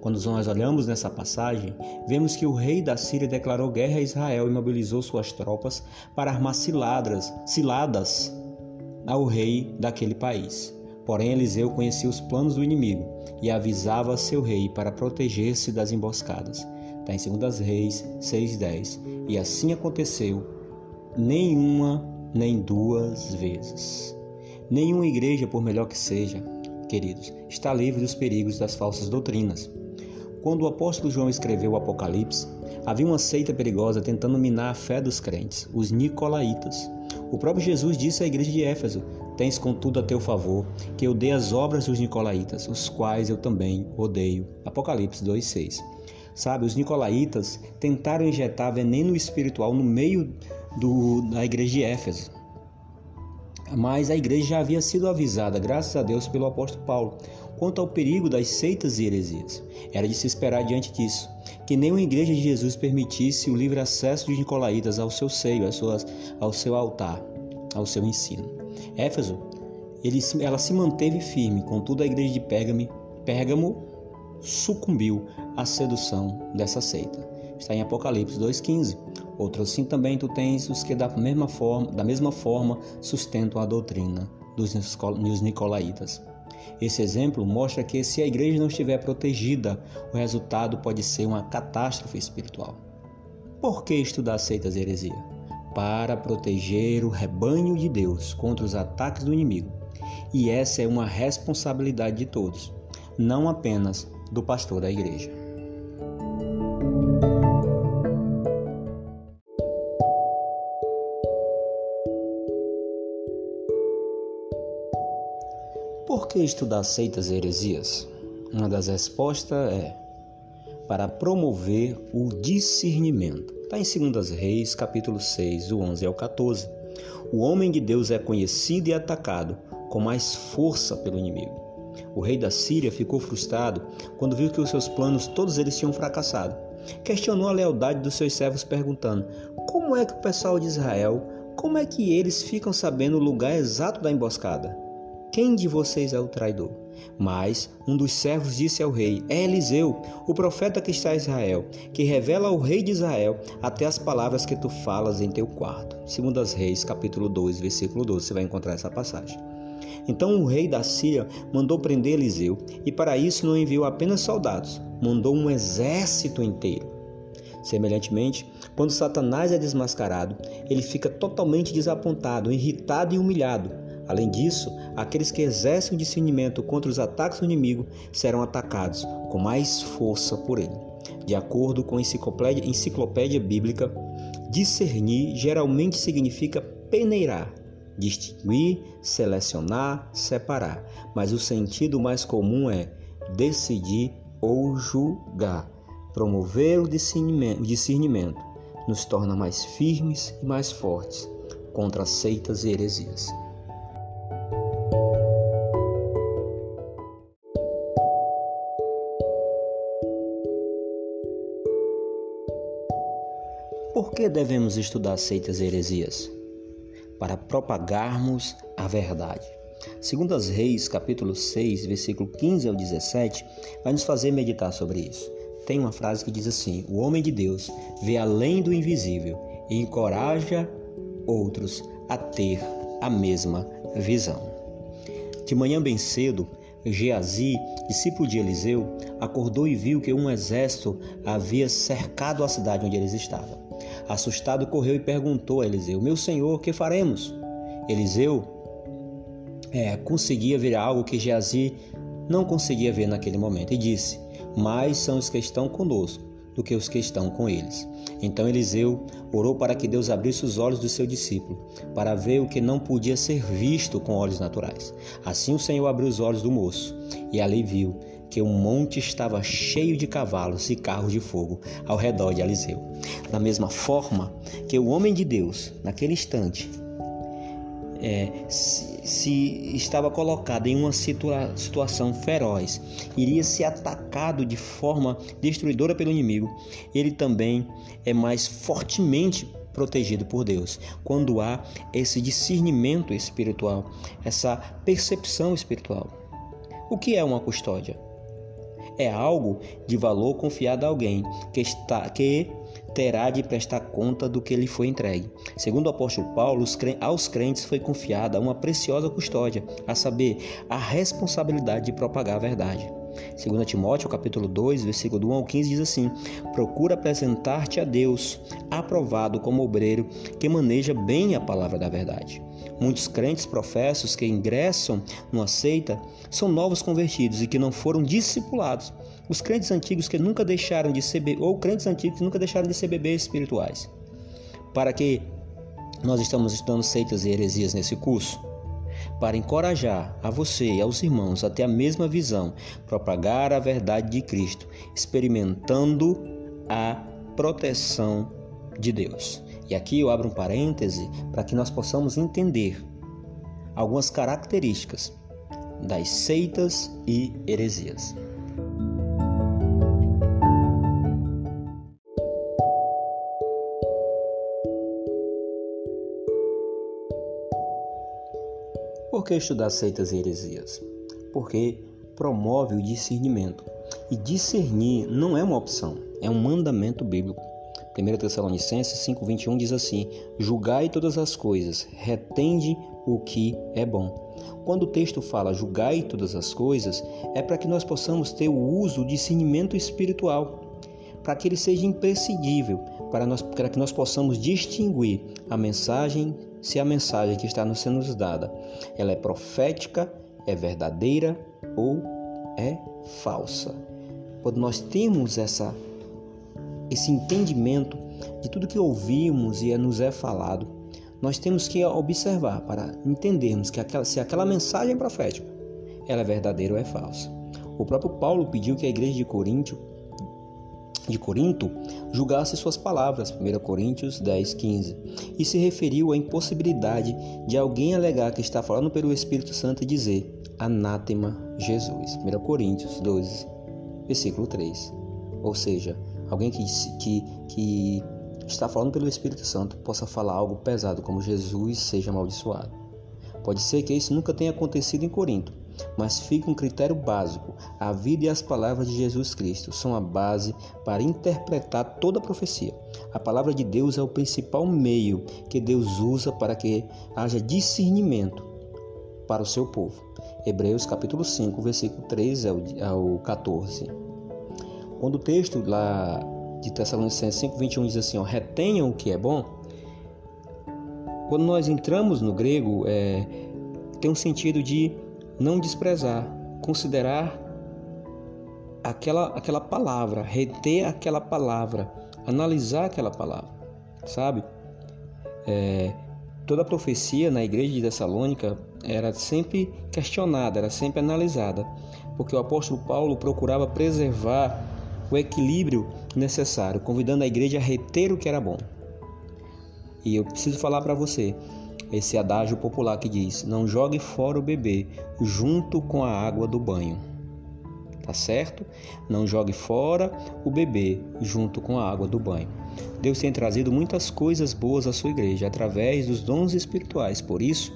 Quando nós olhamos nessa passagem, vemos que o rei da Síria declarou guerra a Israel e mobilizou suas tropas para armar ciladas, ciladas ao rei daquele país. Porém, Eliseu conhecia os planos do inimigo e avisava seu rei para proteger-se das emboscadas. Está em 2 Reis 6,10. E assim aconteceu, nenhuma nem duas vezes. Nenhuma igreja, por melhor que seja, queridos, está livre dos perigos das falsas doutrinas. Quando o apóstolo João escreveu o Apocalipse, havia uma seita perigosa tentando minar a fé dos crentes, os nicolaítas. O próprio Jesus disse à igreja de Éfeso: Tens contudo a teu favor que eu dê as obras dos nicolaítas, os quais eu também odeio. Apocalipse 2:6. Sabe, os nicolaítas tentaram injetar veneno espiritual no meio do, da igreja de Éfeso. Mas a igreja já havia sido avisada, graças a Deus, pelo apóstolo Paulo quanto ao perigo das seitas e heresias. Era de se esperar diante disso que nenhuma igreja de Jesus permitisse o livre acesso dos nicolaítas ao seu seio, suas, ao seu altar, ao seu ensino. Éfeso, ele, ela se manteve firme, contudo a igreja de Pérgamo, Pérgamo sucumbiu à sedução dessa seita. Está em Apocalipse 2,15. Outro assim também tu tens os que da mesma forma, da mesma forma sustentam a doutrina dos nicolaítas. Esse exemplo mostra que se a igreja não estiver protegida, o resultado pode ser uma catástrofe espiritual. Por que estudar seitas e heresia? Para proteger o rebanho de Deus contra os ataques do inimigo. E essa é uma responsabilidade de todos, não apenas do pastor da igreja. Que estudar seitas e heresias? Uma das respostas é: para promover o discernimento. Está em 2 Reis, capítulo 6, do 11 ao 14. O homem de Deus é conhecido e atacado com mais força pelo inimigo. O rei da Síria ficou frustrado quando viu que os seus planos todos eles tinham fracassado. Questionou a lealdade dos seus servos perguntando: "Como é que o pessoal de Israel, como é que eles ficam sabendo o lugar exato da emboscada? Quem de vocês é o traidor?" Mas um dos servos disse ao rei: É Eliseu, o profeta que está em Israel, que revela ao rei de Israel até as palavras que tu falas em teu quarto. Segundo as Reis, capítulo 2, versículo 12, você vai encontrar essa passagem. Então o rei da Síria mandou prender Eliseu, e para isso não enviou apenas soldados, mandou um exército inteiro. Semelhantemente, quando Satanás é desmascarado, ele fica totalmente desapontado, irritado e humilhado. Além disso, aqueles que exercem o discernimento contra os ataques do inimigo serão atacados com mais força por ele. De acordo com a enciclopédia, enciclopédia bíblica, discernir geralmente significa peneirar, distinguir, selecionar, separar, mas o sentido mais comum é decidir ou julgar. Promover o discernimento, o discernimento nos torna mais firmes e mais fortes contra seitas e heresias. Que devemos estudar seitas e heresias? para propagarmos a verdade. Segundo as Reis, capítulo 6, versículo 15 ao 17, vai nos fazer meditar sobre isso. Tem uma frase que diz assim: O homem de Deus vê além do invisível e encoraja outros a ter a mesma visão. De manhã bem cedo, Geazi, discípulo de Eliseu, acordou e viu que um exército havia cercado a cidade onde eles estavam. Assustado, correu e perguntou a Eliseu: Meu senhor, que faremos? Eliseu é, conseguia ver algo que Geazi não conseguia ver naquele momento e disse: Mais são os que estão conosco do que os que estão com eles. Então Eliseu orou para que Deus abrisse os olhos do seu discípulo, para ver o que não podia ser visto com olhos naturais. Assim o Senhor abriu os olhos do moço, e ali viu que o monte estava cheio de cavalos e carros de fogo ao redor de Eliseu. Da mesma forma que o homem de Deus, naquele instante, é, se, se, estava colocado em uma situa situação feroz, iria ser atacado de forma destruidora pelo inimigo, ele também é mais fortemente protegido por Deus. Quando há esse discernimento espiritual, essa percepção espiritual. O que é uma custódia? É algo de valor confiado a alguém que, está, que terá de prestar conta do que lhe foi entregue. Segundo o apóstolo Paulo, aos crentes foi confiada uma preciosa custódia, a saber, a responsabilidade de propagar a verdade. 2 Timóteo capítulo 2, versículo 1 ao 15 diz assim: Procura apresentar-te a Deus, aprovado como obreiro que maneja bem a palavra da verdade. Muitos crentes professos que ingressam numa seita são novos convertidos e que não foram discipulados. Os crentes antigos que nunca deixaram de ser ou crentes antigos que nunca deixaram de ser bebês espirituais. Para que nós estamos estudando seitas e heresias nesse curso? Para encorajar a você e aos irmãos a ter a mesma visão, propagar a verdade de Cristo, experimentando a proteção de Deus. E aqui eu abro um parêntese para que nós possamos entender algumas características das seitas e heresias. Por que estudar seitas e heresias? Porque promove o discernimento. E discernir não é uma opção, é um mandamento bíblico. 1 Tessalonicenses 5,21 diz assim: Julgai todas as coisas, retende o que é bom. Quando o texto fala julgai todas as coisas, é para que nós possamos ter o uso, o discernimento espiritual, para que ele seja imprescindível, para, nós, para que nós possamos distinguir a mensagem, se a mensagem que está nos sendo dada, ela é profética, é verdadeira ou é falsa. Quando nós temos essa esse entendimento de tudo que ouvimos e nos é falado, nós temos que observar para entendermos que aquela, se aquela mensagem profética ela é verdadeira ou é falsa. O próprio Paulo pediu que a igreja de Coríntio de Corinto julgasse suas palavras, 1 Coríntios 10, 15, e se referiu à impossibilidade de alguém alegar que está falando pelo Espírito Santo e dizer anátema Jesus, 1 Coríntios 12, versículo 3. Ou seja, alguém que, que, que está falando pelo Espírito Santo possa falar algo pesado como Jesus seja amaldiçoado. Pode ser que isso nunca tenha acontecido em Corinto, mas fica um critério básico. A vida e as palavras de Jesus Cristo são a base para interpretar toda a profecia. A palavra de Deus é o principal meio que Deus usa para que haja discernimento para o seu povo. Hebreus capítulo 5, versículo 3 ao 14. Quando o texto lá de Tessalonicenses 5, 21 diz assim, ó, retenham o que é bom, quando nós entramos no grego, é, tem um sentido de não desprezar, considerar aquela, aquela palavra, reter aquela palavra, analisar aquela palavra, sabe? É, toda a profecia na igreja de Tessalônica era sempre questionada, era sempre analisada, porque o apóstolo Paulo procurava preservar o equilíbrio necessário, convidando a igreja a reter o que era bom. E eu preciso falar para você, esse adágio popular que diz: não jogue fora o bebê junto com a água do banho. Tá certo? Não jogue fora o bebê junto com a água do banho. Deus tem trazido muitas coisas boas à sua igreja através dos dons espirituais. Por isso,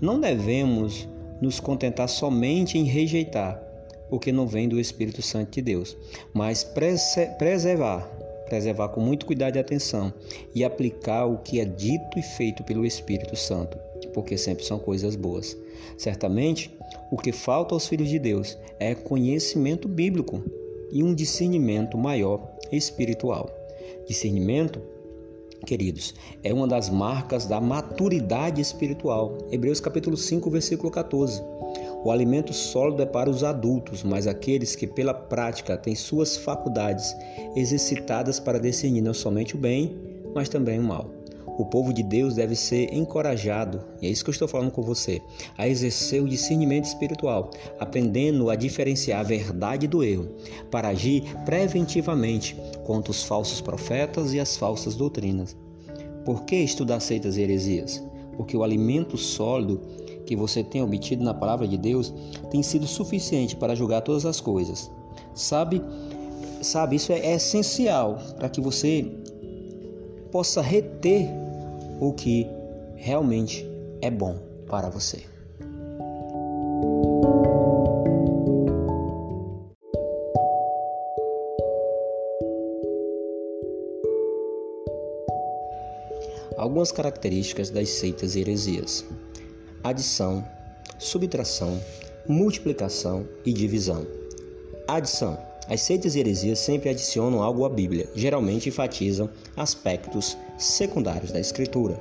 não devemos nos contentar somente em rejeitar o que não vem do Espírito Santo de Deus, mas preservar preservar com muito cuidado e atenção e aplicar o que é dito e feito pelo Espírito Santo, porque sempre são coisas boas. Certamente, o que falta aos filhos de Deus é conhecimento bíblico e um discernimento maior espiritual. Discernimento queridos, é uma das marcas da maturidade espiritual. Hebreus capítulo 5, versículo 14. O alimento sólido é para os adultos, mas aqueles que pela prática têm suas faculdades exercitadas para discernir não somente o bem, mas também o mal. O povo de Deus deve ser encorajado, e é isso que eu estou falando com você, a exercer o discernimento espiritual, aprendendo a diferenciar a verdade do erro, para agir preventivamente contra os falsos profetas e as falsas doutrinas. Por que estudar seitas e heresias? Porque o alimento sólido que você tem obtido na palavra de Deus tem sido suficiente para julgar todas as coisas. Sabe? Sabe, isso é essencial para que você possa reter o que realmente é bom para você. Algumas características das seitas e heresias adição, subtração, multiplicação e divisão. Adição. As seitas e heresias sempre adicionam algo à Bíblia, geralmente enfatizam aspectos secundários da Escritura.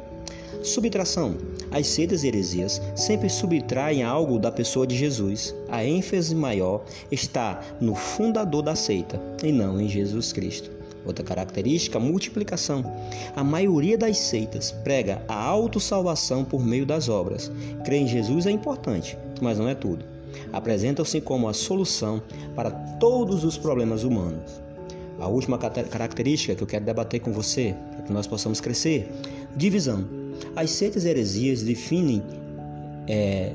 Subtração. As seitas e heresias sempre subtraem algo da pessoa de Jesus. A ênfase maior está no fundador da seita e não em Jesus Cristo. Outra característica, multiplicação. A maioria das seitas prega a autossalvação por meio das obras. Crer em Jesus é importante, mas não é tudo. Apresentam-se como a solução para todos os problemas humanos. A última característica que eu quero debater com você, para que nós possamos crescer, divisão. As seitas heresias definem, é,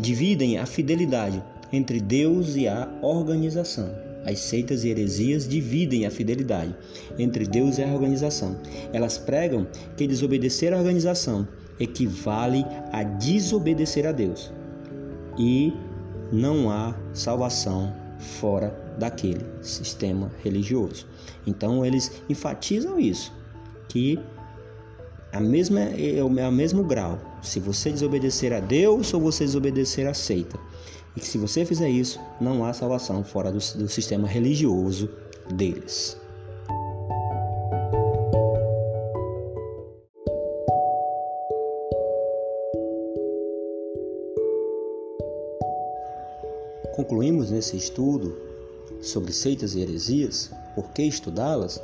dividem a fidelidade entre Deus e a organização. As seitas e heresias dividem a fidelidade entre Deus e a organização. Elas pregam que desobedecer à organização equivale a desobedecer a Deus. E não há salvação fora daquele sistema religioso. Então eles enfatizam isso, que a mesma é o mesmo grau. Se você desobedecer a Deus ou você desobedecer à seita e que se você fizer isso, não há salvação fora do, do sistema religioso deles. Concluímos nesse estudo sobre seitas e heresias, por que estudá-las,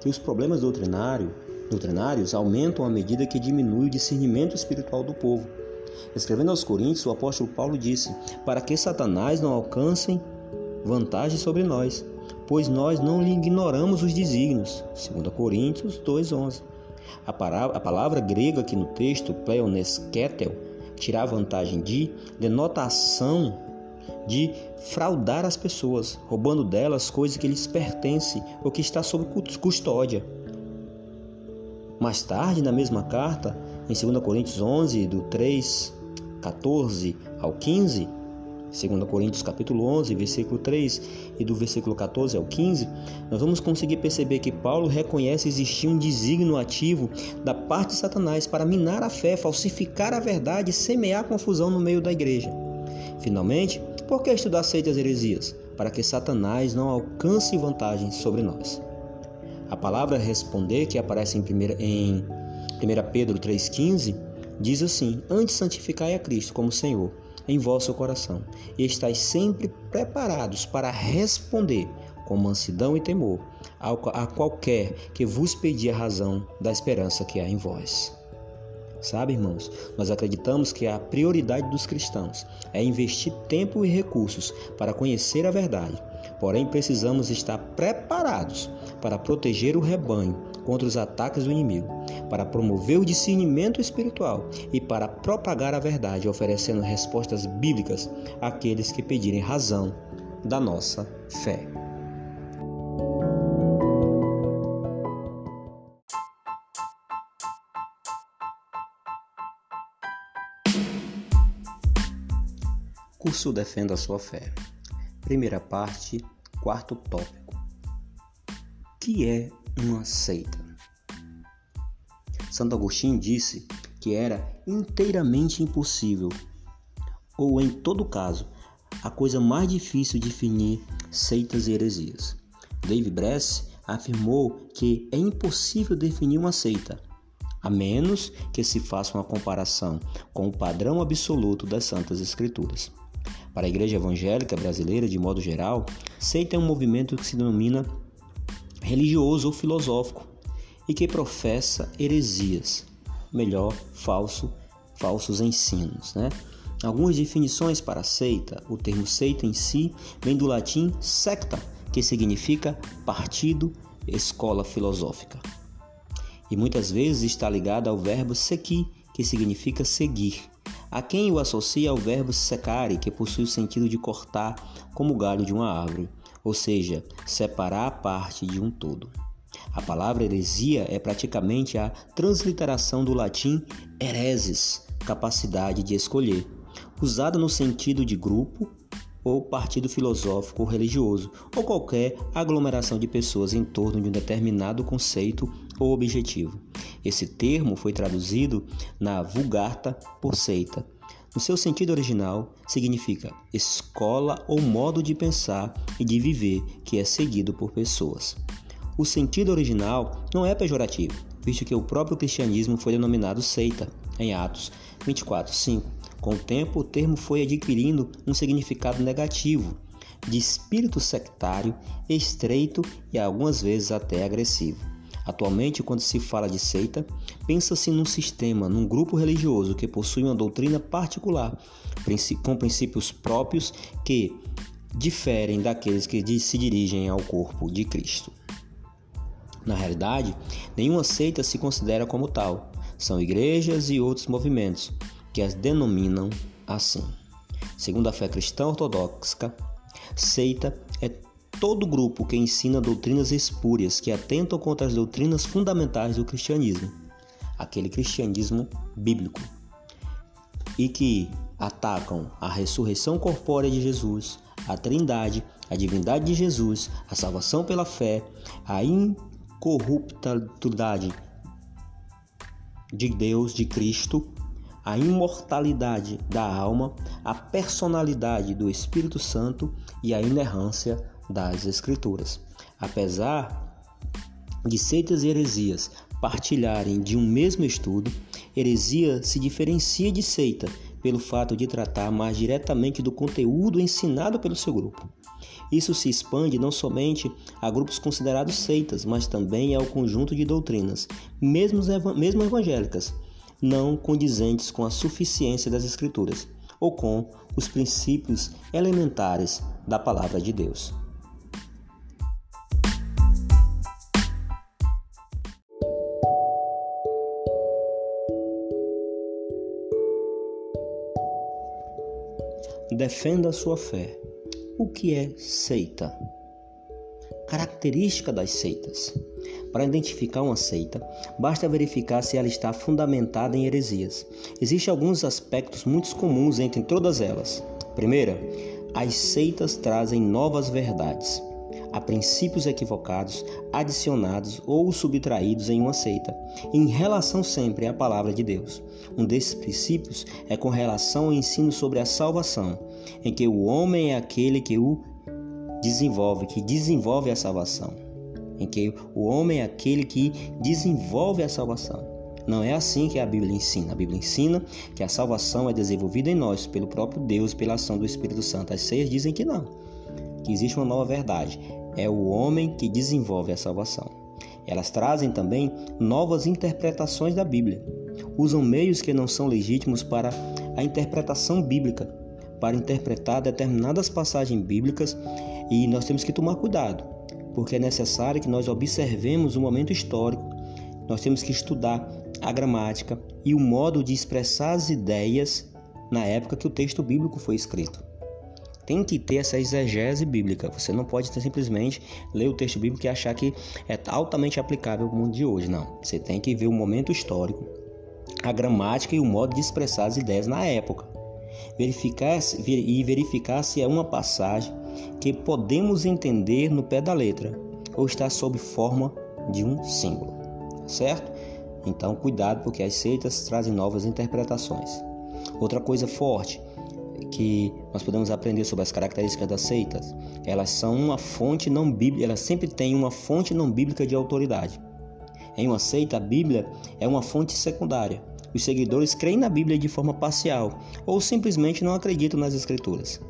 que os problemas doutrinário, doutrinários aumentam à medida que diminui o discernimento espiritual do povo Escrevendo aos Coríntios, o apóstolo Paulo disse: Para que Satanás não alcance vantagem sobre nós, pois nós não lhe ignoramos os desígnios. 2 Coríntios 2,11. A palavra, grega aqui no texto, pleonesketel, tirar vantagem de denotação de fraudar as pessoas, roubando delas coisas que lhes pertencem ou que está sob custódia. Mais tarde, na mesma carta, em 2 Coríntios 11, do 3, 14 ao 15, 2 Coríntios capítulo 11, versículo 3 e do versículo 14 ao 15, nós vamos conseguir perceber que Paulo reconhece existir um desígnio ativo da parte de Satanás para minar a fé, falsificar a verdade e semear confusão no meio da igreja. Finalmente, por que estudar seitas heresias? Para que Satanás não alcance vantagens sobre nós. A palavra responder, que aparece em 1 em 1 Pedro 3,15, diz assim: Antes santificai a Cristo como Senhor em vosso coração, e estáis sempre preparados para responder com mansidão e temor a qualquer que vos pedir a razão da esperança que há em vós. Sabe, irmãos, nós acreditamos que a prioridade dos cristãos é investir tempo e recursos para conhecer a verdade. Porém, precisamos estar preparados para proteger o rebanho contra os ataques do inimigo, para promover o discernimento espiritual e para propagar a verdade, oferecendo respostas bíblicas àqueles que pedirem razão da nossa fé. Curso Defenda a Sua Fé. Primeira parte, quarto tópico. Que é uma seita? Santo Agostinho disse que era inteiramente impossível, ou em todo caso, a coisa mais difícil de definir seitas e heresias. David Bress afirmou que é impossível definir uma seita, a menos que se faça uma comparação com o padrão absoluto das Santas Escrituras. Para a Igreja Evangélica Brasileira, de modo geral, seita é um movimento que se denomina religioso ou filosófico e que professa heresias, melhor, falso, falsos ensinos, né? Algumas definições para seita. O termo seita em si vem do latim secta, que significa partido, escola filosófica. E muitas vezes está ligada ao verbo sequi, que significa seguir. A quem o associa ao verbo secare, que possui o sentido de cortar, como o galho de uma árvore, ou seja, separar a parte de um todo. A palavra heresia é praticamente a transliteração do latim hereses, capacidade de escolher, usada no sentido de grupo ou partido filosófico ou religioso, ou qualquer aglomeração de pessoas em torno de um determinado conceito ou objetivo. Esse termo foi traduzido na Vulgata por seita. No seu sentido original, significa escola ou modo de pensar e de viver que é seguido por pessoas. O sentido original não é pejorativo, visto que o próprio cristianismo foi denominado seita em Atos 24:5. Com o tempo, o termo foi adquirindo um significado negativo, de espírito sectário, estreito e algumas vezes até agressivo. Atualmente, quando se fala de seita, pensa-se num sistema, num grupo religioso que possui uma doutrina particular, com princípios próprios que diferem daqueles que se dirigem ao corpo de Cristo. Na realidade, nenhuma seita se considera como tal. São igrejas e outros movimentos que as denominam assim. Segundo a fé cristã ortodoxa, seita todo grupo que ensina doutrinas espúrias que atentam contra as doutrinas fundamentais do cristianismo, aquele cristianismo bíblico, e que atacam a ressurreição corpórea de Jesus, a trindade, a divindade de Jesus, a salvação pela fé, a incorruptibilidade de Deus, de Cristo, a imortalidade da alma, a personalidade do Espírito Santo e a inerrância das Escrituras. Apesar de seitas e heresias partilharem de um mesmo estudo, heresia se diferencia de seita pelo fato de tratar mais diretamente do conteúdo ensinado pelo seu grupo. Isso se expande não somente a grupos considerados seitas, mas também ao conjunto de doutrinas, mesmo, mesmo evangélicas, não condizentes com a suficiência das Escrituras ou com os princípios elementares da Palavra de Deus. Defenda a sua fé. O que é seita? Característica das seitas. Para identificar uma seita, basta verificar se ela está fundamentada em heresias. Existem alguns aspectos muito comuns entre todas elas. Primeira, as seitas trazem novas verdades. Há princípios equivocados, adicionados ou subtraídos em uma seita, em relação sempre à palavra de Deus. Um desses princípios é com relação ao ensino sobre a salvação, em que o homem é aquele que o desenvolve, que desenvolve a salvação. Em que o homem é aquele que desenvolve a salvação. Não é assim que a Bíblia ensina. A Bíblia ensina que a salvação é desenvolvida em nós pelo próprio Deus, pela ação do Espírito Santo. As ceias dizem que não, que existe uma nova verdade. É o homem que desenvolve a salvação. Elas trazem também novas interpretações da Bíblia. Usam meios que não são legítimos para a interpretação bíblica, para interpretar determinadas passagens bíblicas, e nós temos que tomar cuidado, porque é necessário que nós observemos o momento histórico. Nós temos que estudar a gramática e o modo de expressar as ideias na época que o texto bíblico foi escrito. Tem que ter essa exegese bíblica. Você não pode simplesmente ler o texto bíblico e achar que é altamente aplicável ao mundo de hoje. Não. Você tem que ver o momento histórico, a gramática e o modo de expressar as ideias na época. Verificar e verificar se é uma passagem que podemos entender no pé da letra ou está sob forma de um símbolo. Certo? Então, cuidado, porque as seitas trazem novas interpretações. Outra coisa forte que nós podemos aprender sobre as características das seitas, elas são uma fonte não bíblica, elas sempre têm uma fonte não bíblica de autoridade. Em uma seita, a Bíblia é uma fonte secundária. Os seguidores creem na Bíblia de forma parcial ou simplesmente não acreditam nas Escrituras.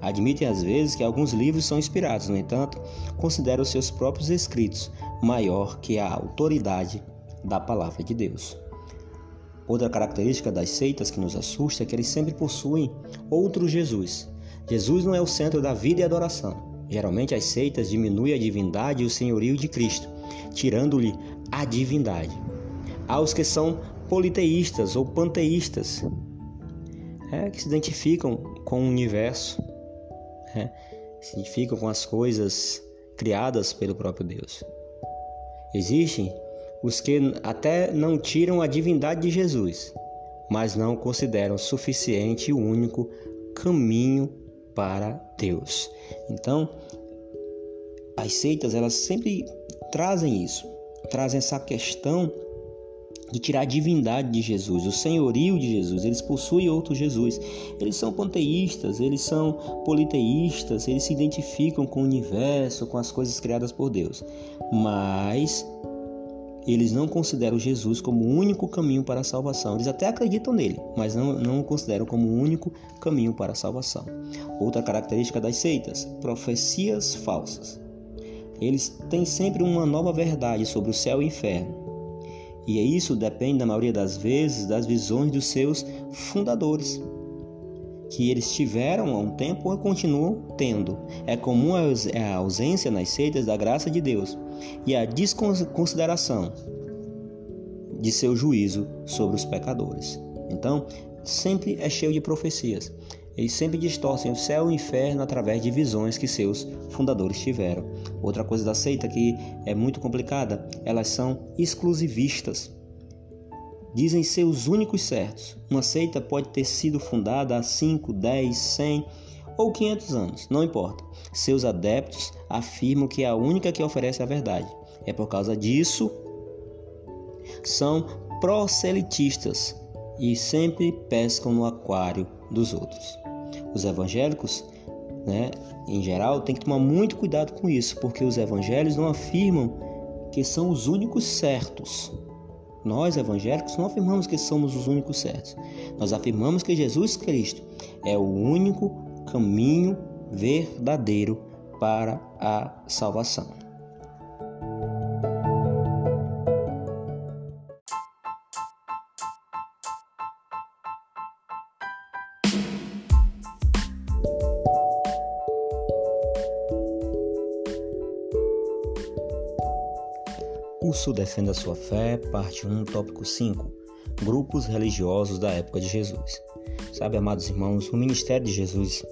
Admitem às vezes que alguns livros são inspirados, no entanto, consideram seus próprios escritos maior que a autoridade da palavra de Deus. Outra característica das seitas que nos assusta é que eles sempre possuem outro Jesus. Jesus não é o centro da vida e adoração. Geralmente as seitas diminuem a divindade e o senhorio de Cristo, tirando-lhe a divindade. Há os que são politeístas ou panteístas, é, que se identificam com o universo, é, se identificam com as coisas criadas pelo próprio Deus. Existem os que até não tiram a divindade de Jesus, mas não consideram suficiente o único caminho para Deus. Então, as seitas elas sempre trazem isso, trazem essa questão de tirar a divindade de Jesus, o senhorio de Jesus. Eles possuem outro Jesus. Eles são panteístas, eles são politeístas, eles se identificam com o universo, com as coisas criadas por Deus. Mas eles não consideram Jesus como o único caminho para a salvação. Eles até acreditam nele, mas não, não o consideram como o único caminho para a salvação. Outra característica das seitas: profecias falsas. Eles têm sempre uma nova verdade sobre o céu e o inferno. E isso depende, na maioria das vezes, das visões dos seus fundadores, que eles tiveram há um tempo e continuam tendo. É comum a ausência nas seitas da graça de Deus e a desconsideração de seu juízo sobre os pecadores. Então, sempre é cheio de profecias. Eles sempre distorcem o céu e o inferno através de visões que seus fundadores tiveram. Outra coisa da seita que é muito complicada, elas são exclusivistas. Dizem ser os únicos certos. Uma seita pode ter sido fundada há 5, 10, 100 ou 500 anos, não importa. Seus adeptos afirmam que é a única que oferece a verdade. É por causa disso são proselitistas e sempre pescam no aquário dos outros. Os evangélicos, né, em geral, têm que tomar muito cuidado com isso, porque os evangelhos não afirmam que são os únicos certos. Nós, evangélicos, não afirmamos que somos os únicos certos. Nós afirmamos que Jesus Cristo é o único caminho verdadeiro para a salvação. Curso Defenda Sua Fé, parte 1, tópico 5 Grupos religiosos da época de Jesus. Sabe, amados irmãos, o ministério de Jesus,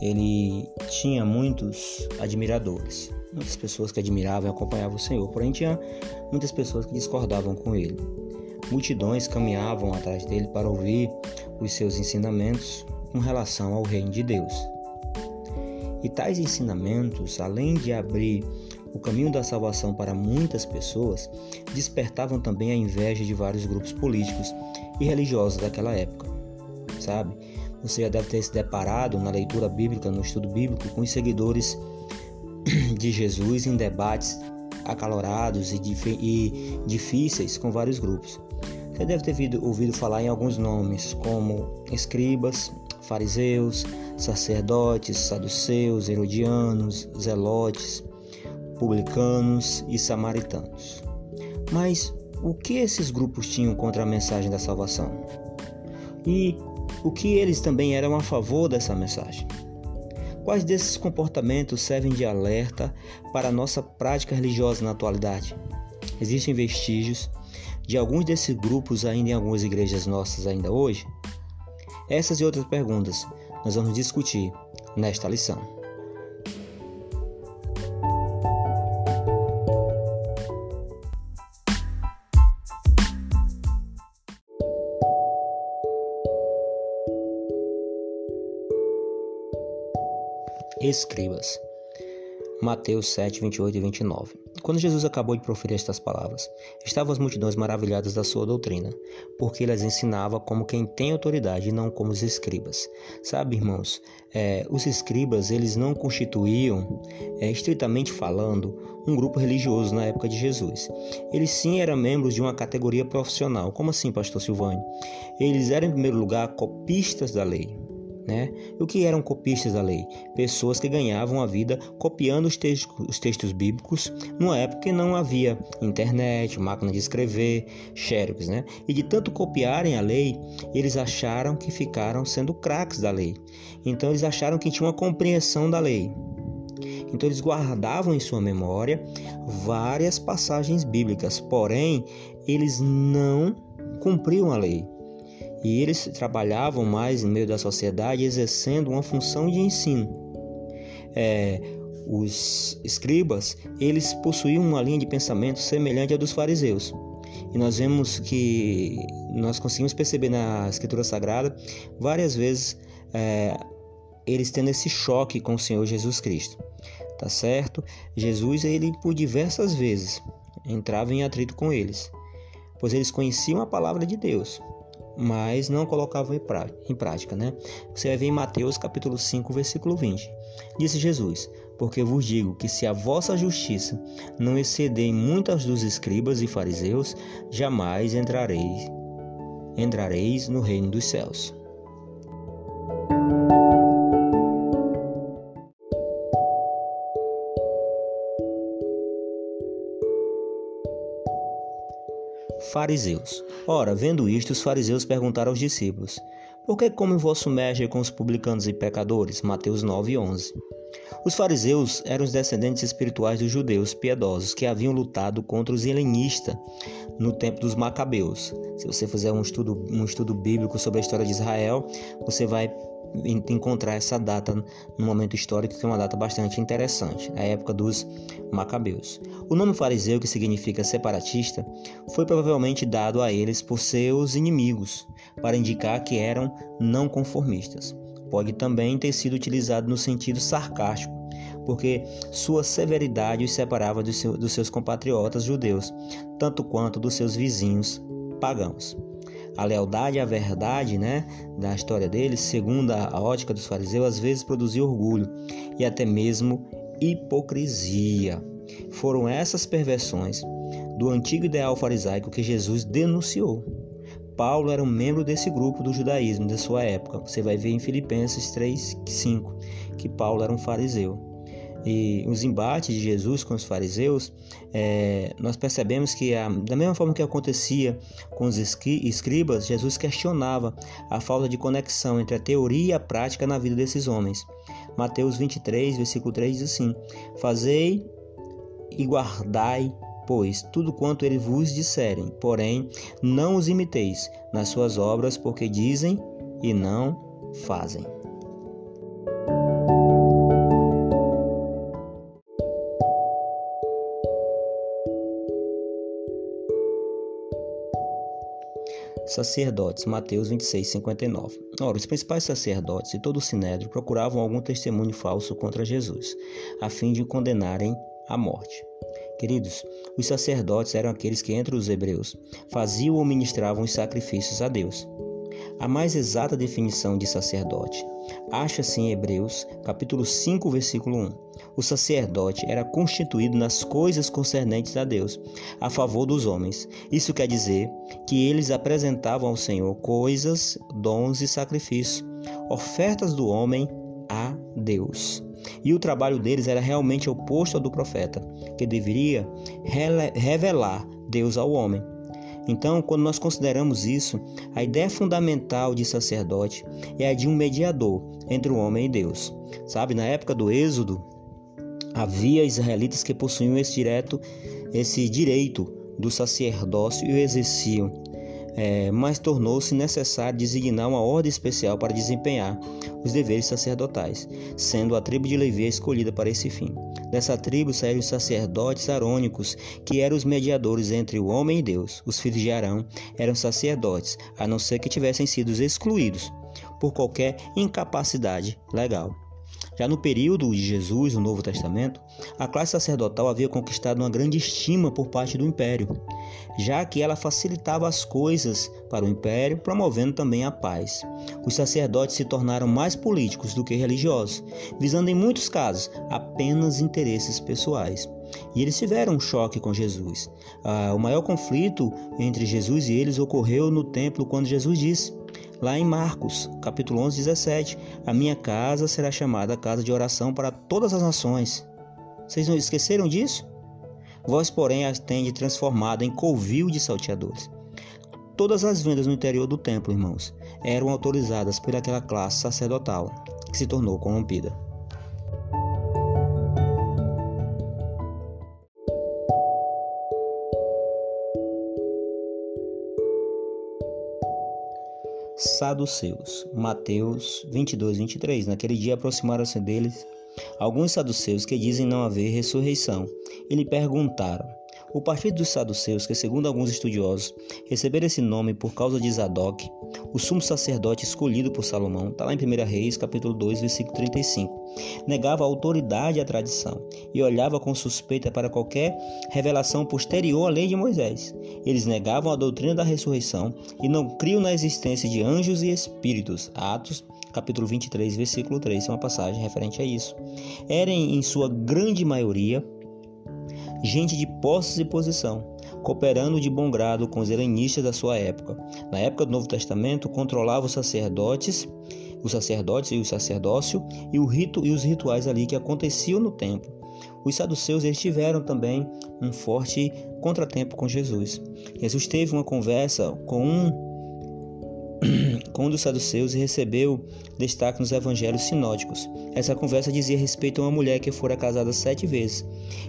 ele tinha muitos admiradores, muitas pessoas que admiravam e acompanhavam o Senhor, porém tinha muitas pessoas que discordavam com ele. Multidões caminhavam atrás dele para ouvir os seus ensinamentos com relação ao reino de Deus. E tais ensinamentos, além de abrir o caminho da salvação para muitas pessoas, despertavam também a inveja de vários grupos políticos e religiosos daquela época. Sabe? Você já deve ter se deparado na leitura bíblica, no estudo bíblico, com os seguidores de Jesus em debates acalorados e, difíceis com vários grupos. Você deve ter ouvido falar em alguns nomes, como escribas, fariseus, sacerdotes, saduceus, herodianos, zelotes, publicanos e samaritanos. Mas o que esses grupos tinham contra a mensagem da salvação? E o que eles também eram a favor dessa mensagem? Quais desses comportamentos servem de alerta para a nossa prática religiosa na atualidade? Existem vestígios de alguns desses grupos ainda em algumas igrejas nossas ainda hoje? Essas e outras perguntas nós vamos discutir nesta lição. Escribas. Mateus 7, 28 e 29. Quando Jesus acabou de proferir estas palavras, estavam as multidões maravilhadas da sua doutrina, porque ele as ensinava como quem tem autoridade e não como os escribas. Sabe, irmãos, é, os escribas eles não constituíam, é, estritamente falando, um grupo religioso na época de Jesus. Eles sim eram membros de uma categoria profissional. Como assim, pastor Silvânio? Eles eram, em primeiro lugar, copistas da lei. Né? O que eram copistas da lei? Pessoas que ganhavam a vida copiando os textos, os textos bíblicos numa época que não havia internet, máquina de escrever, xerox, né? E de tanto copiarem a lei, eles acharam que ficaram sendo craques da lei. Então eles acharam que tinham uma compreensão da lei. Então eles guardavam em sua memória várias passagens bíblicas, porém eles não cumpriam a lei e eles trabalhavam mais no meio da sociedade exercendo uma função de ensino. É, os escribas eles possuíam uma linha de pensamento semelhante à dos fariseus. E nós vemos que nós conseguimos perceber na escritura sagrada várias vezes é, eles tendo esse choque com o Senhor Jesus Cristo. Tá certo? Jesus ele por diversas vezes entrava em atrito com eles pois eles conheciam a palavra de Deus mas não colocavam em prática, né? Você vai ver em Mateus capítulo 5, versículo 20. Disse Jesus: Porque vos digo que se a vossa justiça não exceder em muitas dos escribas e fariseus, jamais entrareis entrareis no reino dos céus. Fariseus. Ora, vendo isto, os fariseus perguntaram aos discípulos: Por que come vosso mestre com os publicanos e pecadores? Mateus 9, 11. Os fariseus eram os descendentes espirituais dos judeus piedosos que haviam lutado contra os helenistas no tempo dos macabeus. Se você fizer um estudo, um estudo bíblico sobre a história de Israel, você vai encontrar essa data no momento histórico que é uma data bastante interessante, a época dos Macabeus. O nome fariseu, que significa separatista, foi provavelmente dado a eles por seus inimigos, para indicar que eram não conformistas. Pode também ter sido utilizado no sentido sarcástico, porque sua severidade os separava dos seus compatriotas judeus, tanto quanto dos seus vizinhos pagãos a lealdade à verdade, né, da história deles, segundo a ótica dos fariseus, às vezes produzia orgulho e até mesmo hipocrisia. Foram essas perversões do antigo ideal farisaico que Jesus denunciou. Paulo era um membro desse grupo do judaísmo da sua época. Você vai ver em Filipenses 3:5 que Paulo era um fariseu e os embates de Jesus com os fariseus, é, nós percebemos que, a, da mesma forma que acontecia com os escribas, Jesus questionava a falta de conexão entre a teoria e a prática na vida desses homens. Mateus 23, versículo 3 diz assim: Fazei e guardai pois, tudo quanto eles vos disserem, porém, não os imiteis nas suas obras, porque dizem e não fazem. Sacerdotes, Mateus 26, 59. Ora, os principais sacerdotes e todo o sinédrio procuravam algum testemunho falso contra Jesus, a fim de o condenarem à morte. Queridos, os sacerdotes eram aqueles que entre os hebreus faziam ou ministravam os sacrifícios a Deus. A mais exata definição de sacerdote acha-se em Hebreus, capítulo 5, versículo 1. O sacerdote era constituído nas coisas concernentes a Deus, a favor dos homens. Isso quer dizer que eles apresentavam ao Senhor coisas, dons e sacrifícios, ofertas do homem a Deus. E o trabalho deles era realmente oposto ao do profeta, que deveria revelar Deus ao homem. Então, quando nós consideramos isso, a ideia fundamental de sacerdote é a de um mediador entre o homem e Deus. Sabe, na época do Êxodo, havia israelitas que possuíam esse direto, esse direito do sacerdócio e o exerciam é, mas tornou-se necessário designar uma ordem especial para desempenhar os deveres sacerdotais, sendo a tribo de Levi escolhida para esse fim. Dessa tribo saíram os sacerdotes arônicos, que eram os mediadores entre o homem e Deus. Os filhos de Arão eram sacerdotes, a não ser que tivessem sido excluídos por qualquer incapacidade legal. Já no período de Jesus, no Novo Testamento, a classe sacerdotal havia conquistado uma grande estima por parte do império, já que ela facilitava as coisas para o império, promovendo também a paz. Os sacerdotes se tornaram mais políticos do que religiosos, visando em muitos casos apenas interesses pessoais. E eles tiveram um choque com Jesus. Ah, o maior conflito entre Jesus e eles ocorreu no templo quando Jesus disse: lá em Marcos, capítulo 11, 17. A minha casa será chamada casa de oração para todas as nações. Vocês não esqueceram disso? Vós, porém, as tende transformado em covil de salteadores. Todas as vendas no interior do templo, irmãos, eram autorizadas por aquela classe sacerdotal que se tornou corrompida. Saduceus. Mateus 22, 23. Naquele dia aproximaram-se deles alguns saduceus que dizem não haver ressurreição e lhe perguntaram: o partido dos saduceus, que segundo alguns estudiosos receberam esse nome por causa de Zadok, o sumo sacerdote escolhido por Salomão, está lá em 1 Reis, capítulo 2, versículo 35, negava a autoridade à tradição e olhava com suspeita para qualquer revelação posterior à lei de Moisés. Eles negavam a doutrina da ressurreição e não criam na existência de anjos e espíritos. Atos capítulo 23, versículo 3, é uma passagem referente a isso. Eram, em sua grande maioria, gente de posses e posição, cooperando de bom grado com os helenistas da sua época. Na época do Novo Testamento, controlava os sacerdotes, os sacerdotes e o sacerdócio e o rito e os rituais ali que aconteciam no templo. Os saduceus eles tiveram também um forte contratempo com Jesus. Jesus teve uma conversa com um com um dos saduceus e recebeu destaque nos evangelhos sinóticos. Essa conversa dizia respeito a uma mulher que fora casada sete vezes.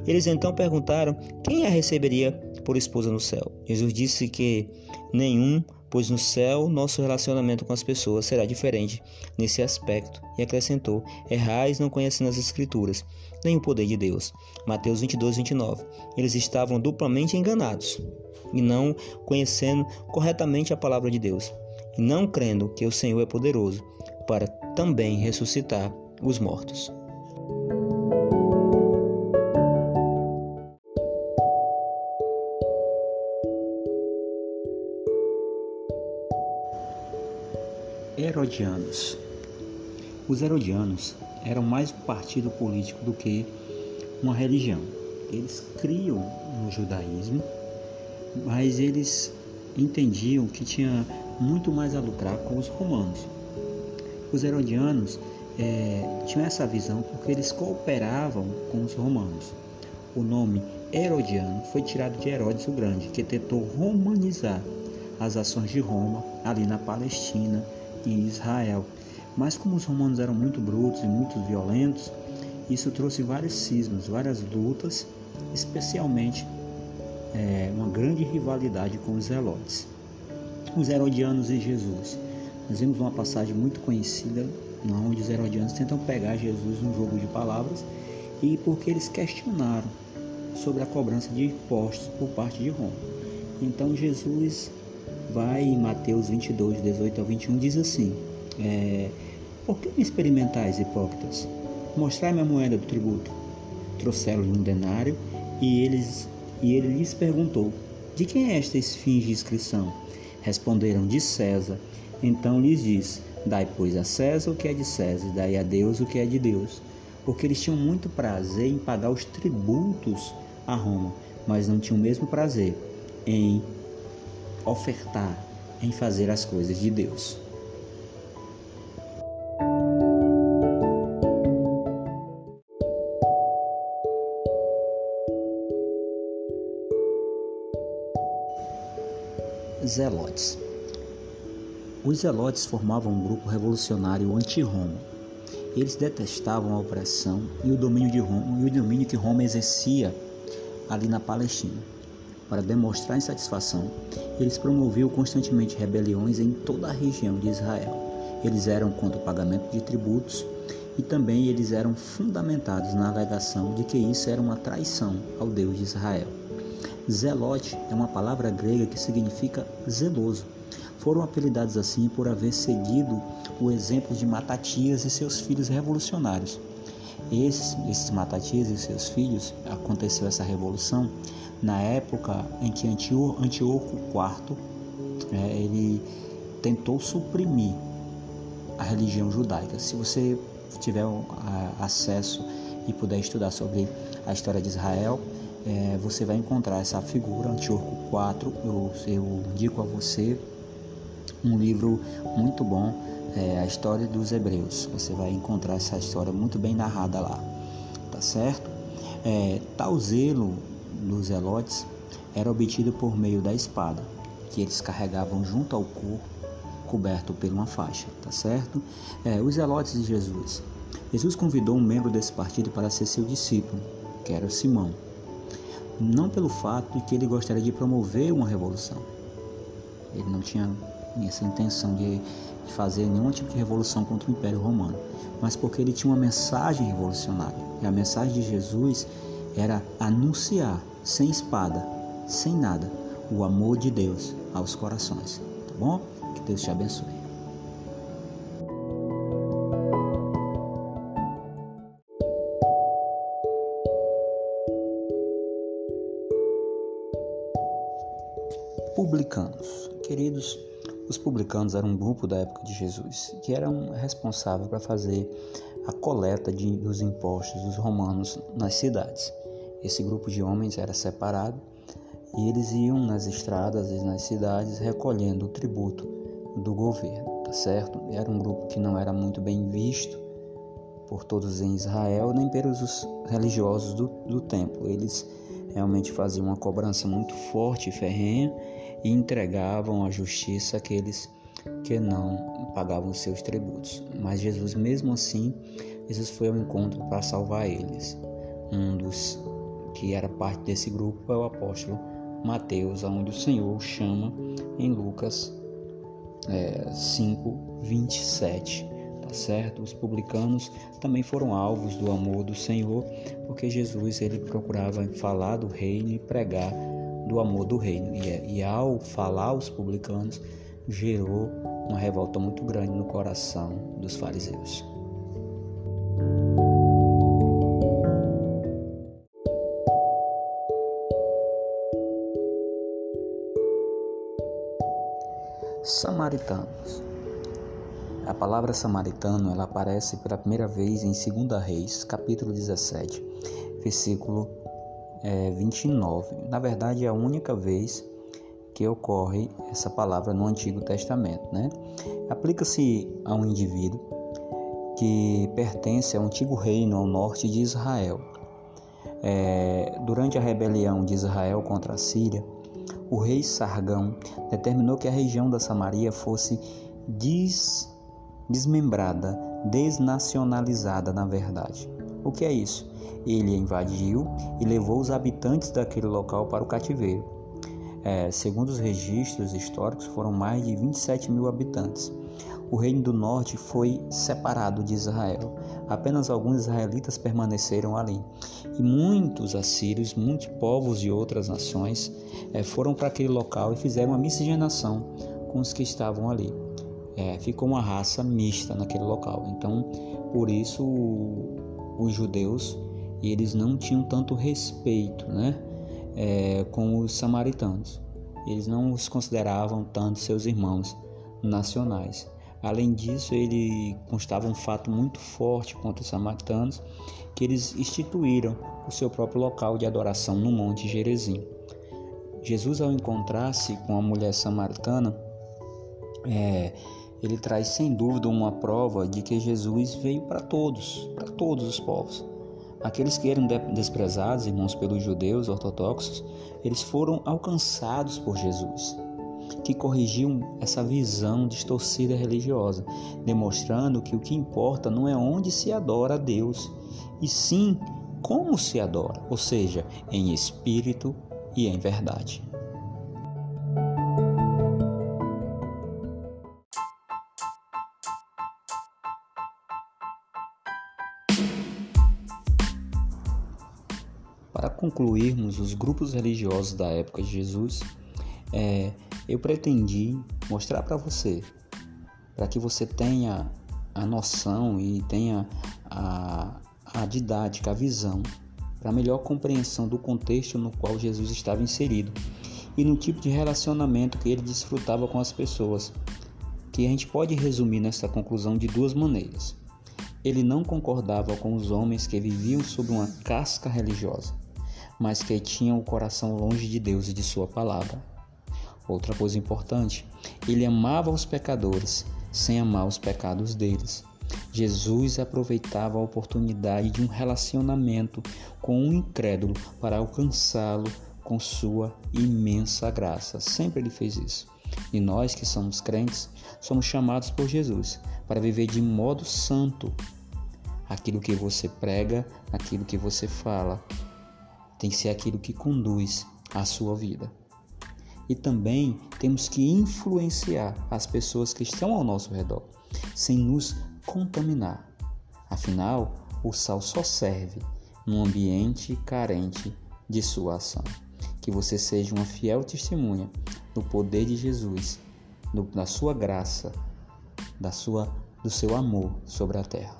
Eles então perguntaram quem a receberia por esposa no céu. Jesus disse que nenhum, pois no céu nosso relacionamento com as pessoas será diferente nesse aspecto. E acrescentou: Errais não conhecendo as Escrituras, nem o poder de Deus. Mateus 22, 29. Eles estavam duplamente enganados e não conhecendo corretamente a palavra de Deus não crendo que o Senhor é poderoso para também ressuscitar os mortos. Herodianos. Os Herodianos eram mais um partido político do que uma religião. Eles criam no judaísmo, mas eles entendiam que tinha muito mais a lucrar com os romanos. Os herodianos é, tinham essa visão porque eles cooperavam com os romanos. O nome Herodiano foi tirado de Herodes o Grande, que tentou romanizar as ações de Roma ali na Palestina e Israel. Mas como os romanos eram muito brutos e muito violentos, isso trouxe vários cismas, várias lutas, especialmente é, uma grande rivalidade com os zelotes os herodianos e Jesus. nós vemos uma passagem muito conhecida onde os herodianos tentam pegar Jesus num jogo de palavras e porque eles questionaram sobre a cobrança de impostos por parte de Roma. Então Jesus vai em Mateus 22, 18 ao 21, diz assim: é, Por que me experimentais, hipócritas? Mostrai-me a moeda do tributo. Trouxeram-lhe um denário e, eles, e ele lhes perguntou: De quem é esta esfinge de inscrição? Responderam: De César. Então lhes disse: Dai, pois, a César o que é de César, e dai a Deus o que é de Deus. Porque eles tinham muito prazer em pagar os tributos a Roma, mas não tinham o mesmo prazer em ofertar, em fazer as coisas de Deus. Zelotes. Os zelotes formavam um grupo revolucionário anti-Roma. Eles detestavam a opressão e o domínio de Roma e o domínio que Roma exercia ali na Palestina. Para demonstrar insatisfação, eles promoviam constantemente rebeliões em toda a região de Israel. Eles eram contra o pagamento de tributos e também eles eram fundamentados na alegação de que isso era uma traição ao Deus de Israel. Zelote é uma palavra grega que significa zeloso. Foram apelidados assim por haver seguido o exemplo de Matatias e seus filhos revolucionários. Esses, esses Matatias e seus filhos, aconteceu essa revolução na época em que Antíoco IV é, ele tentou suprimir a religião judaica. Se você tiver acesso e puder estudar sobre a história de Israel, é, você vai encontrar essa figura, Antíoco IV. Eu, eu indico a você um livro muito bom, é, A História dos Hebreus. Você vai encontrar essa história muito bem narrada lá, tá certo? É, tal zelo dos zelotes era obtido por meio da espada, que eles carregavam junto ao corpo, coberto por uma faixa, tá certo? É, os zelotes de Jesus. Jesus convidou um membro desse partido para ser seu discípulo, que era Simão. Não pelo fato de que ele gostaria de promover uma revolução. Ele não tinha essa intenção de fazer nenhum tipo de revolução contra o Império Romano, mas porque ele tinha uma mensagem revolucionária. E a mensagem de Jesus era anunciar sem espada, sem nada, o amor de Deus aos corações. Tá bom? Que Deus te abençoe. Queridos, os publicanos eram um grupo da época de Jesus que eram responsáveis para fazer a coleta de, dos impostos dos romanos nas cidades. Esse grupo de homens era separado e eles iam nas estradas e nas cidades recolhendo o tributo do governo, tá certo? Era um grupo que não era muito bem visto por todos em Israel, nem pelos religiosos do, do templo. Eles realmente faziam uma cobrança muito forte e ferrenha e entregavam à justiça aqueles que não pagavam seus tributos. Mas Jesus, mesmo assim, Jesus foi ao encontro para salvar eles. Um dos que era parte desse grupo é o apóstolo Mateus, onde o Senhor o chama em Lucas é, 5, 27. Tá certo? Os publicanos também foram alvos do amor do Senhor, porque Jesus ele procurava falar do reino e pregar do amor do reino. E, e ao falar aos publicanos, gerou uma revolta muito grande no coração dos fariseus. Samaritanos. A palavra samaritano ela aparece pela primeira vez em 2 Reis, capítulo 17, versículo é, 29. Na verdade, é a única vez que ocorre essa palavra no Antigo Testamento. Né? Aplica-se a um indivíduo que pertence ao antigo reino ao norte de Israel. É, durante a rebelião de Israel contra a Síria, o rei Sargão determinou que a região da Samaria fosse des, desmembrada, desnacionalizada, na verdade. O que é isso? Ele invadiu e levou os habitantes daquele local para o cativeiro. É, segundo os registros históricos, foram mais de 27 mil habitantes. O reino do norte foi separado de Israel. Apenas alguns israelitas permaneceram ali. E muitos assírios, muitos povos de outras nações é, foram para aquele local e fizeram uma miscigenação com os que estavam ali. É, ficou uma raça mista naquele local. Então, por isso, os judeus eles não tinham tanto respeito, né? é, com os samaritanos. Eles não os consideravam tanto seus irmãos nacionais. Além disso, ele constava um fato muito forte contra os samaritanos, que eles instituíram o seu próprio local de adoração no Monte Gerezim. Jesus, ao encontrar-se com a mulher samaritana, é, ele traz sem dúvida uma prova de que Jesus veio para todos, para todos os povos. Aqueles que eram desprezados, irmãos, pelos judeus ortodoxos, eles foram alcançados por Jesus, que corrigiu essa visão distorcida religiosa, demonstrando que o que importa não é onde se adora a Deus, e sim como se adora, ou seja, em espírito e em verdade. Concluirmos os grupos religiosos da época de Jesus, é, eu pretendi mostrar para você, para que você tenha a noção e tenha a, a didática, a visão, para melhor compreensão do contexto no qual Jesus estava inserido e no tipo de relacionamento que ele desfrutava com as pessoas, que a gente pode resumir nessa conclusão de duas maneiras. Ele não concordava com os homens que viviam sob uma casca religiosa mas que tinham o coração longe de Deus e de Sua palavra. Outra coisa importante, ele amava os pecadores sem amar os pecados deles. Jesus aproveitava a oportunidade de um relacionamento com um incrédulo para alcançá-lo com sua imensa graça. Sempre ele fez isso. E nós que somos crentes, somos chamados por Jesus para viver de modo santo aquilo que você prega, aquilo que você fala, tem que ser aquilo que conduz a sua vida. E também temos que influenciar as pessoas que estão ao nosso redor, sem nos contaminar. Afinal, o sal só serve num ambiente carente de sua ação. Que você seja uma fiel testemunha do poder de Jesus, do, da sua graça, da sua, do seu amor sobre a terra.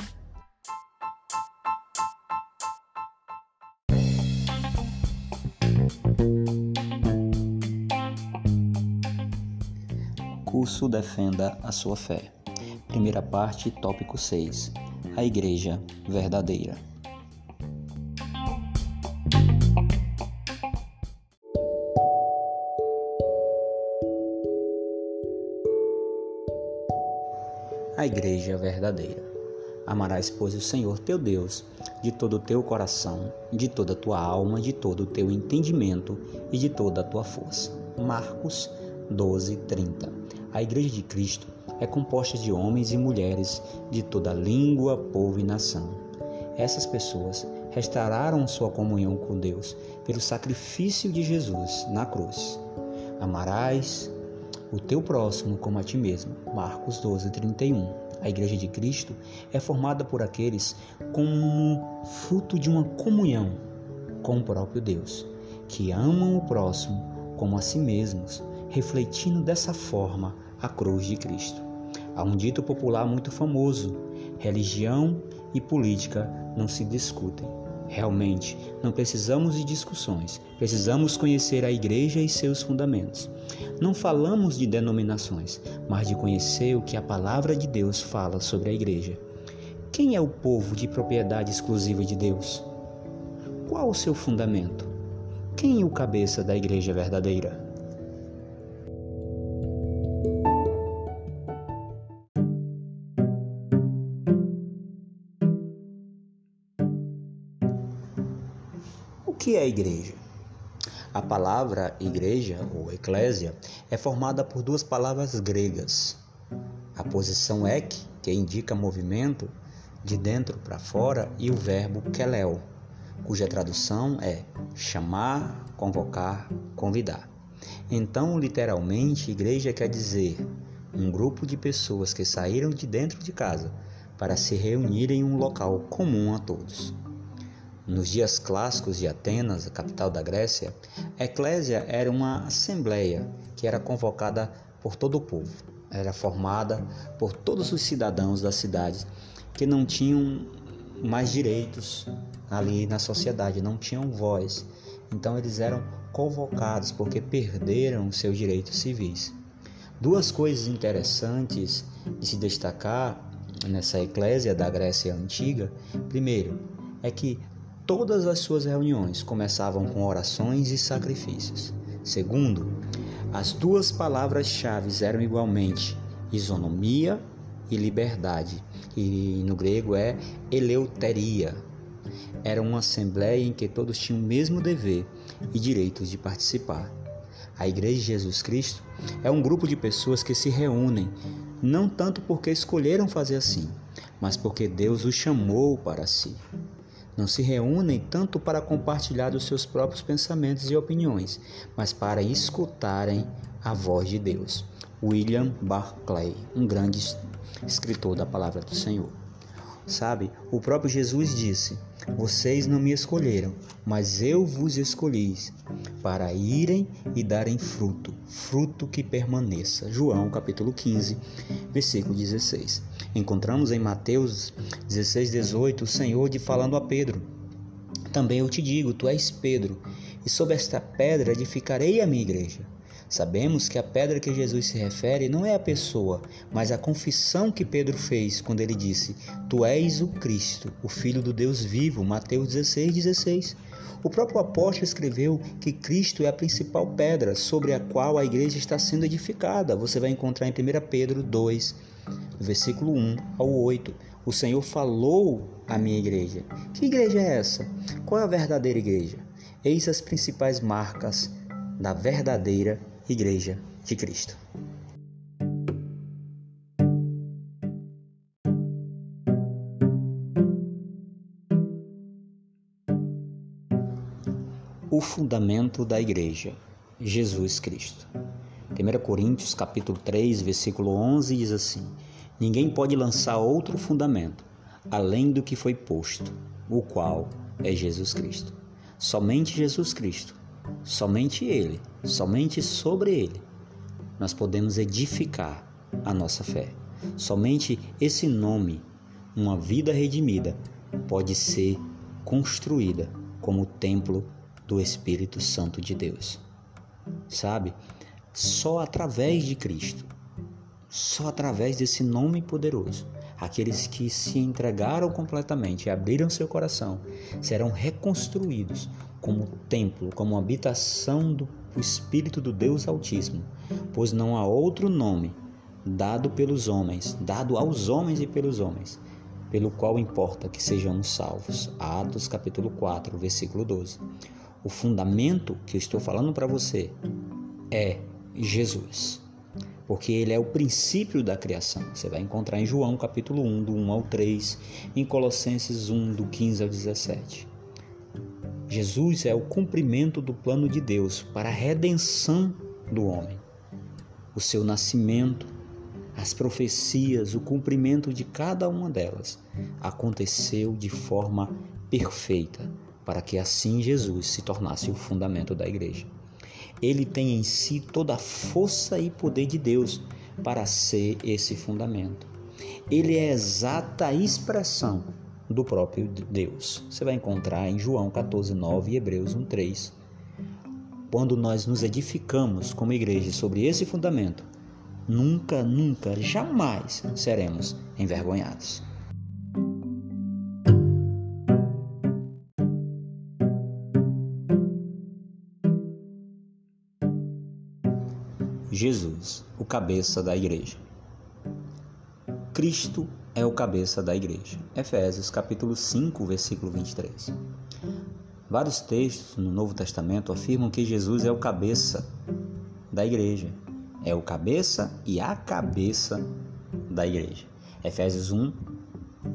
Curso Defenda a Sua Fé. Primeira parte, tópico 6. A Igreja Verdadeira. A Igreja Verdadeira. Amarás, pois, o Senhor teu Deus de todo o teu coração, de toda a tua alma, de todo o teu entendimento e de toda a tua força. Marcos 12, 30. A Igreja de Cristo é composta de homens e mulheres de toda língua, povo e nação. Essas pessoas restauraram sua comunhão com Deus pelo sacrifício de Jesus na cruz. Amarás o teu próximo como a ti mesmo. Marcos 12, 31. A Igreja de Cristo é formada por aqueles como fruto de uma comunhão com o próprio Deus, que amam o próximo como a si mesmos, refletindo dessa forma a cruz de Cristo. Há um dito popular muito famoso: religião e política não se discutem. Realmente, não precisamos de discussões, precisamos conhecer a igreja e seus fundamentos. Não falamos de denominações, mas de conhecer o que a palavra de Deus fala sobre a igreja. Quem é o povo de propriedade exclusiva de Deus? Qual o seu fundamento? Quem é o cabeça da igreja verdadeira? A igreja? A palavra igreja ou eclésia é formada por duas palavras gregas. A posição ek, que indica movimento de dentro para fora, e o verbo kelel, cuja tradução é chamar, convocar, convidar. Então, literalmente, igreja quer dizer um grupo de pessoas que saíram de dentro de casa para se reunir em um local comum a todos. Nos dias clássicos de Atenas, a capital da Grécia, a eclésia era uma assembleia que era convocada por todo o povo. Era formada por todos os cidadãos da cidade que não tinham mais direitos ali na sociedade, não tinham voz. Então eles eram convocados porque perderam seus direitos civis. Duas coisas interessantes de se destacar nessa eclésia da Grécia antiga. Primeiro, é que todas as suas reuniões começavam com orações e sacrifícios. Segundo, as duas palavras-chave eram igualmente isonomia e liberdade, e no grego é eleuteria. Era uma assembleia em que todos tinham o mesmo dever e direitos de participar. A Igreja de Jesus Cristo é um grupo de pessoas que se reúnem não tanto porque escolheram fazer assim, mas porque Deus os chamou para si não se reúnem tanto para compartilhar dos seus próprios pensamentos e opiniões, mas para escutarem a voz de Deus. William Barclay, um grande escritor da palavra do Senhor. Sabe, o próprio Jesus disse: Vocês não me escolheram, mas eu vos escolhi para irem e darem fruto, fruto que permaneça. João capítulo 15, versículo 16. Encontramos em Mateus 16, 18 o Senhor de falando a Pedro. Também eu te digo, tu és Pedro, e sobre esta pedra edificarei a minha igreja Sabemos que a pedra que Jesus se refere não é a pessoa, mas a confissão que Pedro fez quando ele disse: Tu és o Cristo, o Filho do Deus vivo. Mateus 16, 16. O próprio apóstolo escreveu que Cristo é a principal pedra sobre a qual a igreja está sendo edificada. Você vai encontrar em 1 Pedro 2, versículo 1 ao 8. O Senhor falou à minha igreja. Que igreja é essa? Qual é a verdadeira igreja? Eis as principais marcas da verdadeira Igreja de Cristo. O fundamento da igreja, Jesus Cristo. 1 Coríntios capítulo 3, versículo 11 diz assim: Ninguém pode lançar outro fundamento além do que foi posto, o qual é Jesus Cristo. Somente Jesus Cristo Somente Ele, somente sobre Ele, nós podemos edificar a nossa fé. Somente esse nome, uma vida redimida, pode ser construída como o templo do Espírito Santo de Deus. Sabe? Só através de Cristo, só através desse nome poderoso, aqueles que se entregaram completamente e abriram seu coração serão reconstruídos como templo, como habitação do Espírito do Deus Altíssimo, pois não há outro nome dado pelos homens, dado aos homens e pelos homens, pelo qual importa que sejamos salvos. Atos capítulo 4, versículo 12. O fundamento que eu estou falando para você é Jesus. Porque ele é o princípio da criação. Você vai encontrar em João capítulo 1, do 1 ao 3, em Colossenses 1, do 15 ao 17. Jesus é o cumprimento do plano de Deus para a redenção do homem. O seu nascimento, as profecias, o cumprimento de cada uma delas aconteceu de forma perfeita, para que assim Jesus se tornasse o fundamento da igreja. Ele tem em si toda a força e poder de Deus para ser esse fundamento. Ele é a exata expressão do próprio Deus. Você vai encontrar em João 14:9 e Hebreus 1:3. Quando nós nos edificamos como igreja sobre esse fundamento, nunca, nunca, jamais seremos envergonhados. Jesus, o cabeça da igreja. Cristo é o cabeça da igreja. Efésios capítulo 5, versículo 23. Vários textos no Novo Testamento afirmam que Jesus é o cabeça da igreja. É o cabeça e a cabeça da igreja. Efésios 1,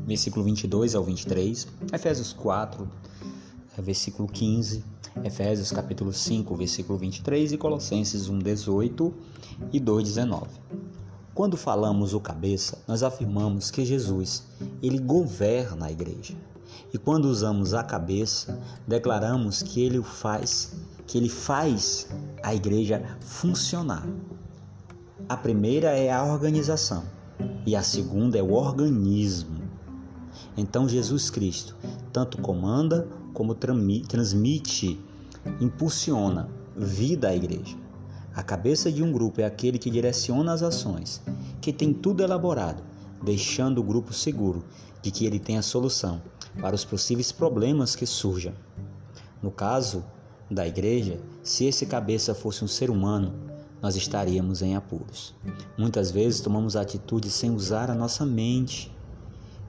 versículo 22 ao 23, Efésios 4, versículo 15, Efésios capítulo 5, versículo 23 e Colossenses 1, 18 e 2, 19. Quando falamos o cabeça, nós afirmamos que Jesus, ele governa a igreja. E quando usamos a cabeça, declaramos que ele faz, que ele faz a igreja funcionar. A primeira é a organização e a segunda é o organismo. Então Jesus Cristo tanto comanda como transmite, impulsiona vida à igreja. A cabeça de um grupo é aquele que direciona as ações, que tem tudo elaborado, deixando o grupo seguro de que ele tem a solução para os possíveis problemas que surjam. No caso da igreja, se esse cabeça fosse um ser humano, nós estaríamos em apuros. Muitas vezes tomamos atitudes sem usar a nossa mente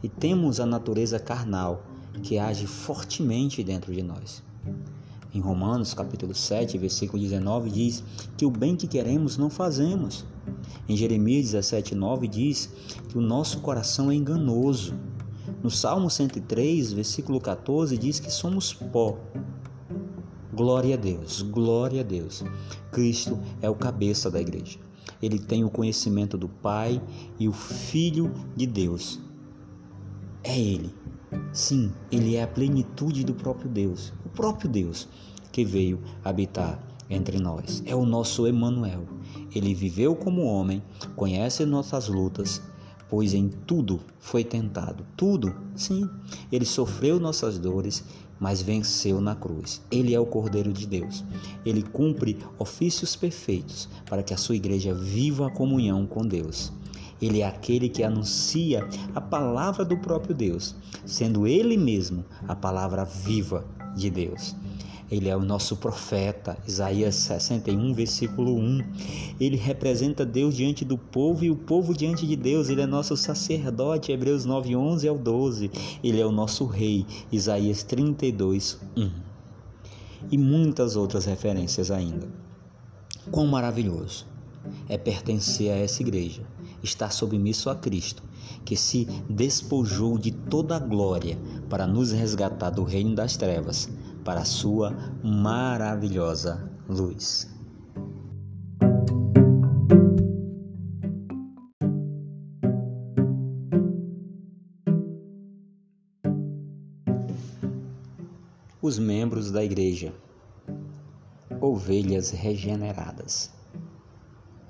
e temos a natureza carnal que age fortemente dentro de nós. Em Romanos capítulo 7, versículo 19 diz que o bem que queremos não fazemos. Em Jeremias 17, 9 diz que o nosso coração é enganoso. No Salmo 103, versículo 14 diz que somos pó. Glória a Deus, glória a Deus. Cristo é o cabeça da igreja. Ele tem o conhecimento do Pai e o Filho de Deus. É Ele Sim, ele é a plenitude do próprio Deus, o próprio Deus que veio habitar entre nós. É o nosso Emanuel. Ele viveu como homem, conhece nossas lutas, pois em tudo foi tentado. Tudo, sim. Ele sofreu nossas dores, mas venceu na cruz. Ele é o Cordeiro de Deus. Ele cumpre ofícios perfeitos para que a sua igreja viva a comunhão com Deus. Ele é aquele que anuncia a palavra do próprio Deus, sendo ele mesmo a palavra viva de Deus. Ele é o nosso profeta, Isaías 61, versículo 1. Ele representa Deus diante do povo e o povo diante de Deus. Ele é nosso sacerdote, Hebreus 9, 11 ao 12. Ele é o nosso rei, Isaías 32, 1. E muitas outras referências ainda. Quão maravilhoso é pertencer a essa igreja está submisso a Cristo, que se despojou de toda a glória para nos resgatar do reino das trevas para a sua maravilhosa luz. Os membros da igreja, ovelhas regeneradas.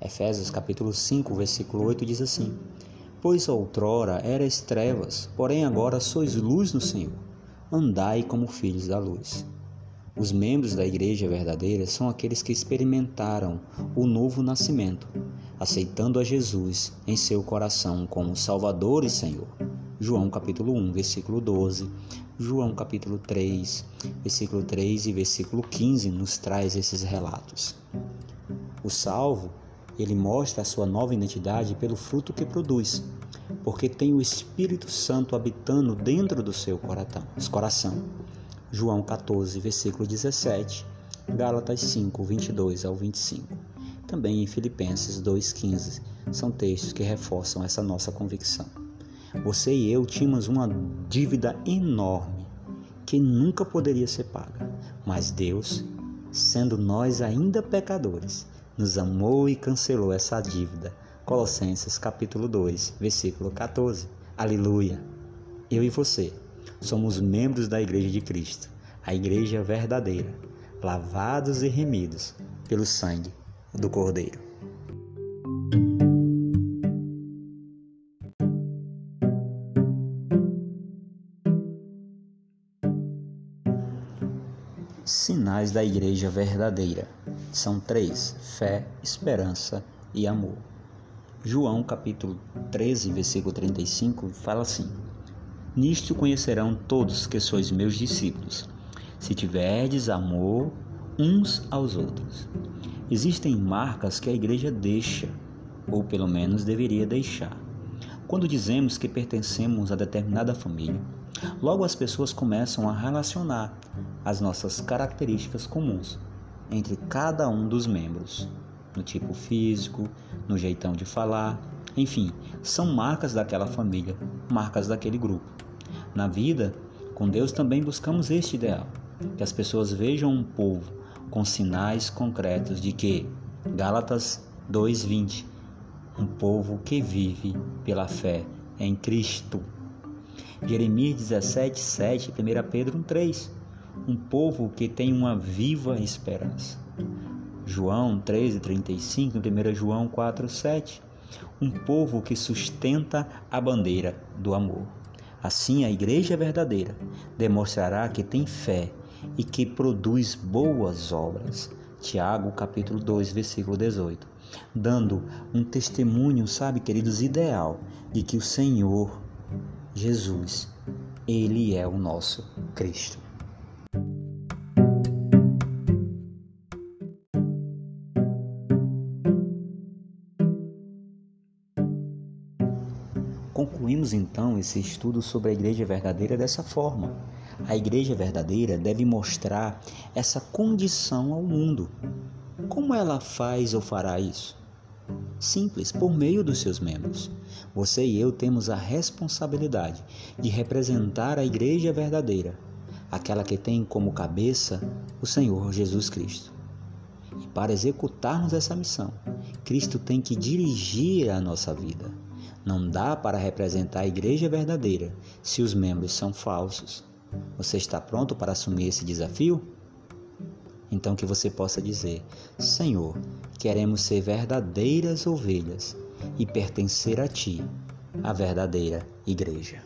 Efésios capítulo 5, versículo 8 diz assim: Pois outrora eras trevas, porém agora sois luz no Senhor. Andai como filhos da luz. Os membros da igreja verdadeira são aqueles que experimentaram o novo nascimento, aceitando a Jesus em seu coração como Salvador e Senhor. João capítulo 1, versículo 12, João capítulo 3, versículo 3 e versículo 15 nos traz esses relatos. O salvo ele mostra a sua nova identidade pelo fruto que produz, porque tem o Espírito Santo habitando dentro do seu coração. João 14, versículo 17, Gálatas 5, 22 ao 25. Também em Filipenses 2,15 são textos que reforçam essa nossa convicção. Você e eu tínhamos uma dívida enorme que nunca poderia ser paga, mas Deus, sendo nós ainda pecadores, nos amou e cancelou essa dívida. Colossenses capítulo 2, versículo 14. Aleluia. Eu e você somos membros da igreja de Cristo, a igreja verdadeira, lavados e remidos pelo sangue do Cordeiro. Sinais da igreja verdadeira. São três: fé, esperança e amor. João capítulo 13, versículo 35 fala assim: Nisto conhecerão todos que sois meus discípulos, se tiverdes amor uns aos outros. Existem marcas que a igreja deixa, ou pelo menos deveria deixar. Quando dizemos que pertencemos a determinada família, logo as pessoas começam a relacionar as nossas características comuns entre cada um dos membros, no tipo físico, no jeitão de falar, enfim, são marcas daquela família, marcas daquele grupo. Na vida, com Deus também buscamos este ideal, que as pessoas vejam um povo com sinais concretos de que Gálatas 2:20, um povo que vive pela fé em Cristo. Jeremias 17:7, 1 Pedro 1:3, um povo que tem uma viva esperança. João 13:35, 1 João 4:7, um povo que sustenta a bandeira do amor. Assim, a igreja verdadeira demonstrará que tem fé e que produz boas obras. Tiago, capítulo 2, versículo 18. Dando um testemunho, sabe, queridos, ideal de que o Senhor Jesus, ele é o nosso Cristo. Então esse estudo sobre a igreja verdadeira dessa forma. A igreja verdadeira deve mostrar essa condição ao mundo. Como ela faz ou fará isso? Simples, por meio dos seus membros. Você e eu temos a responsabilidade de representar a igreja verdadeira, aquela que tem como cabeça o Senhor Jesus Cristo. E para executarmos essa missão, Cristo tem que dirigir a nossa vida. Não dá para representar a igreja verdadeira se os membros são falsos. Você está pronto para assumir esse desafio? Então que você possa dizer: Senhor, queremos ser verdadeiras ovelhas e pertencer a Ti, a verdadeira igreja.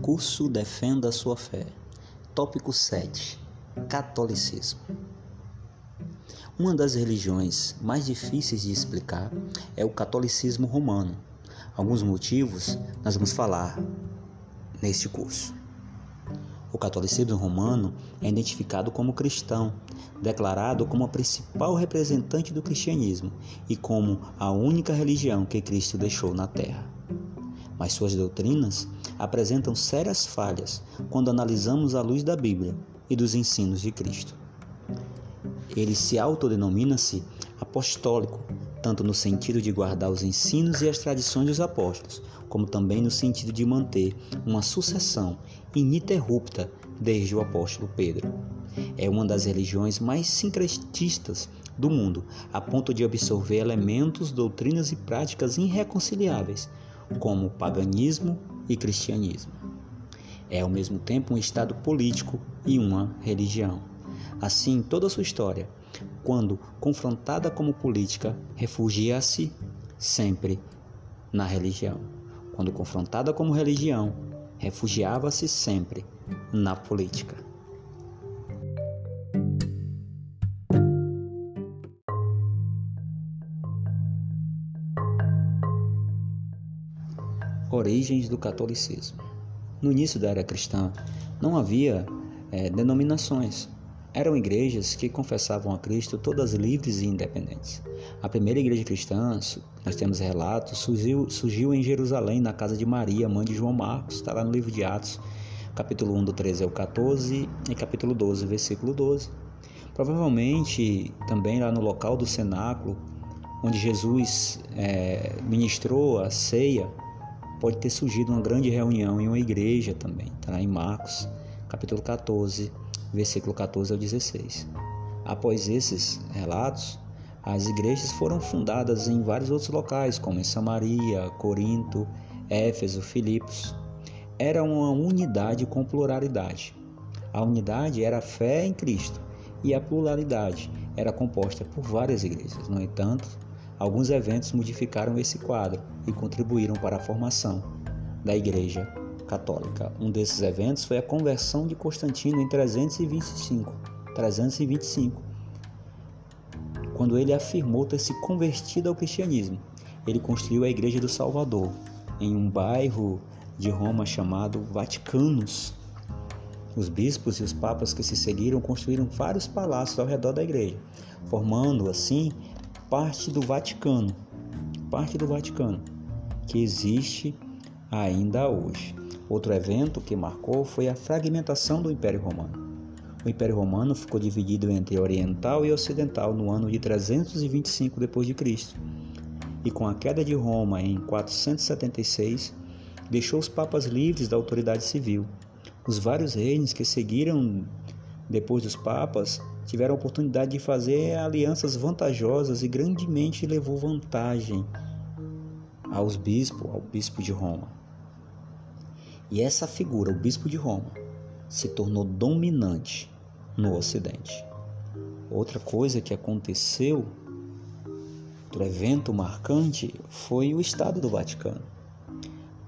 Curso Defenda Sua Fé. Tópico 7 Catolicismo. Uma das religiões mais difíceis de explicar é o catolicismo romano. Alguns motivos nós vamos falar neste curso. O catolicismo romano é identificado como cristão, declarado como a principal representante do cristianismo e como a única religião que Cristo deixou na terra. Mas suas doutrinas apresentam sérias falhas quando analisamos à luz da Bíblia e dos ensinos de Cristo. Ele se autodenomina-se apostólico, tanto no sentido de guardar os ensinos e as tradições dos apóstolos, como também no sentido de manter uma sucessão ininterrupta desde o apóstolo Pedro. É uma das religiões mais sincretistas do mundo, a ponto de absorver elementos, doutrinas e práticas irreconciliáveis, como paganismo, e cristianismo. É ao mesmo tempo um estado político e uma religião. Assim, toda a sua história, quando confrontada como política, refugia-se sempre na religião. Quando confrontada como religião, refugiava-se sempre na política. Origens do catolicismo. No início da era cristã, não havia é, denominações. Eram igrejas que confessavam a Cristo todas livres e independentes. A primeira igreja cristã, nós temos relatos, surgiu, surgiu em Jerusalém, na casa de Maria, mãe de João Marcos, está lá no livro de Atos, capítulo 1, do 13 ao 14 e capítulo 12, versículo 12. Provavelmente também lá no local do cenáculo, onde Jesus é, ministrou a ceia, pode ter surgido uma grande reunião em uma igreja também, tá? em Marcos, capítulo 14, versículo 14 ao 16. Após esses relatos, as igrejas foram fundadas em vários outros locais, como em Samaria, Corinto, Éfeso, Filipos. Era uma unidade com pluralidade. A unidade era a fé em Cristo e a pluralidade era composta por várias igrejas. No entanto, Alguns eventos modificaram esse quadro e contribuíram para a formação da Igreja Católica. Um desses eventos foi a conversão de Constantino em 325, 325, quando ele afirmou ter se convertido ao cristianismo. Ele construiu a Igreja do Salvador em um bairro de Roma chamado Vaticanus. Os bispos e os papas que se seguiram construíram vários palácios ao redor da igreja, formando assim parte do Vaticano, parte do Vaticano, que existe ainda hoje. Outro evento que marcou foi a fragmentação do Império Romano. O Império Romano ficou dividido entre oriental e ocidental no ano de 325 d.C. E com a queda de Roma em 476, deixou os papas livres da autoridade civil. Os vários reis que seguiram depois dos papas tiveram a oportunidade de fazer alianças vantajosas e grandemente levou vantagem aos bispos, ao bispo de Roma. E essa figura, o bispo de Roma, se tornou dominante no Ocidente. Outra coisa que aconteceu, outro evento marcante, foi o Estado do Vaticano.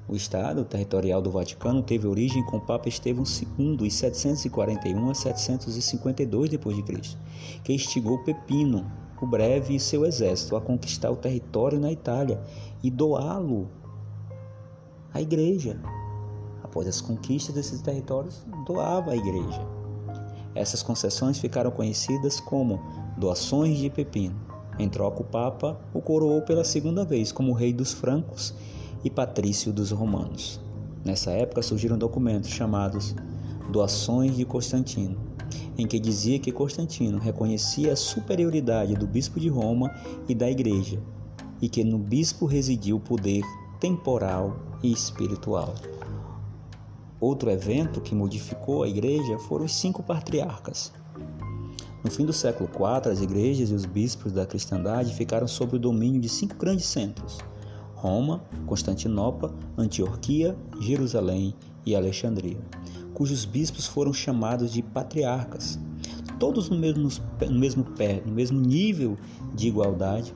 O Estado territorial do Vaticano teve origem com o Papa Estevão II em 741 a 752 d.C., que instigou Pepino, o Breve e seu exército a conquistar o território na Itália e doá-lo à Igreja. Após as conquistas desses territórios, doava à Igreja. Essas concessões ficaram conhecidas como doações de Pepino. Em troca, o Papa o coroou pela segunda vez como rei dos francos e patrício dos romanos. Nessa época surgiram documentos chamados Doações de Constantino, em que dizia que Constantino reconhecia a superioridade do bispo de Roma e da Igreja, e que no bispo residia o poder temporal e espiritual. Outro evento que modificou a igreja foram os cinco patriarcas. No fim do século IV, as igrejas e os bispos da cristandade ficaram sob o domínio de cinco grandes centros: Roma, Constantinopla, Antioquia, Jerusalém e Alexandria, cujos bispos foram chamados de patriarcas, todos no mesmo, no mesmo pé, no mesmo nível de igualdade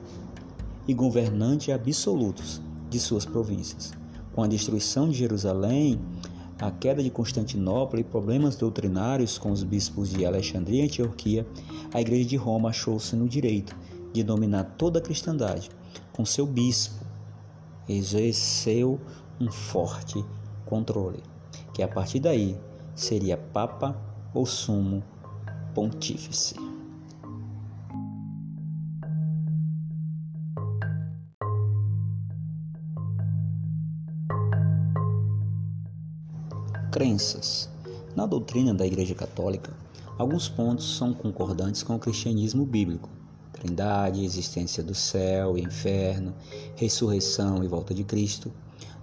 e governantes absolutos de suas províncias. Com a destruição de Jerusalém, a queda de Constantinopla e problemas doutrinários com os bispos de Alexandria e Antioquia, a Igreja de Roma achou-se no direito de dominar toda a cristandade. Com seu bispo, exerceu um forte controle, que a partir daí seria Papa ou Sumo Pontífice. Crenças. Na doutrina da Igreja Católica, alguns pontos são concordantes com o cristianismo bíblico: Trindade, existência do céu e inferno, ressurreição e volta de Cristo.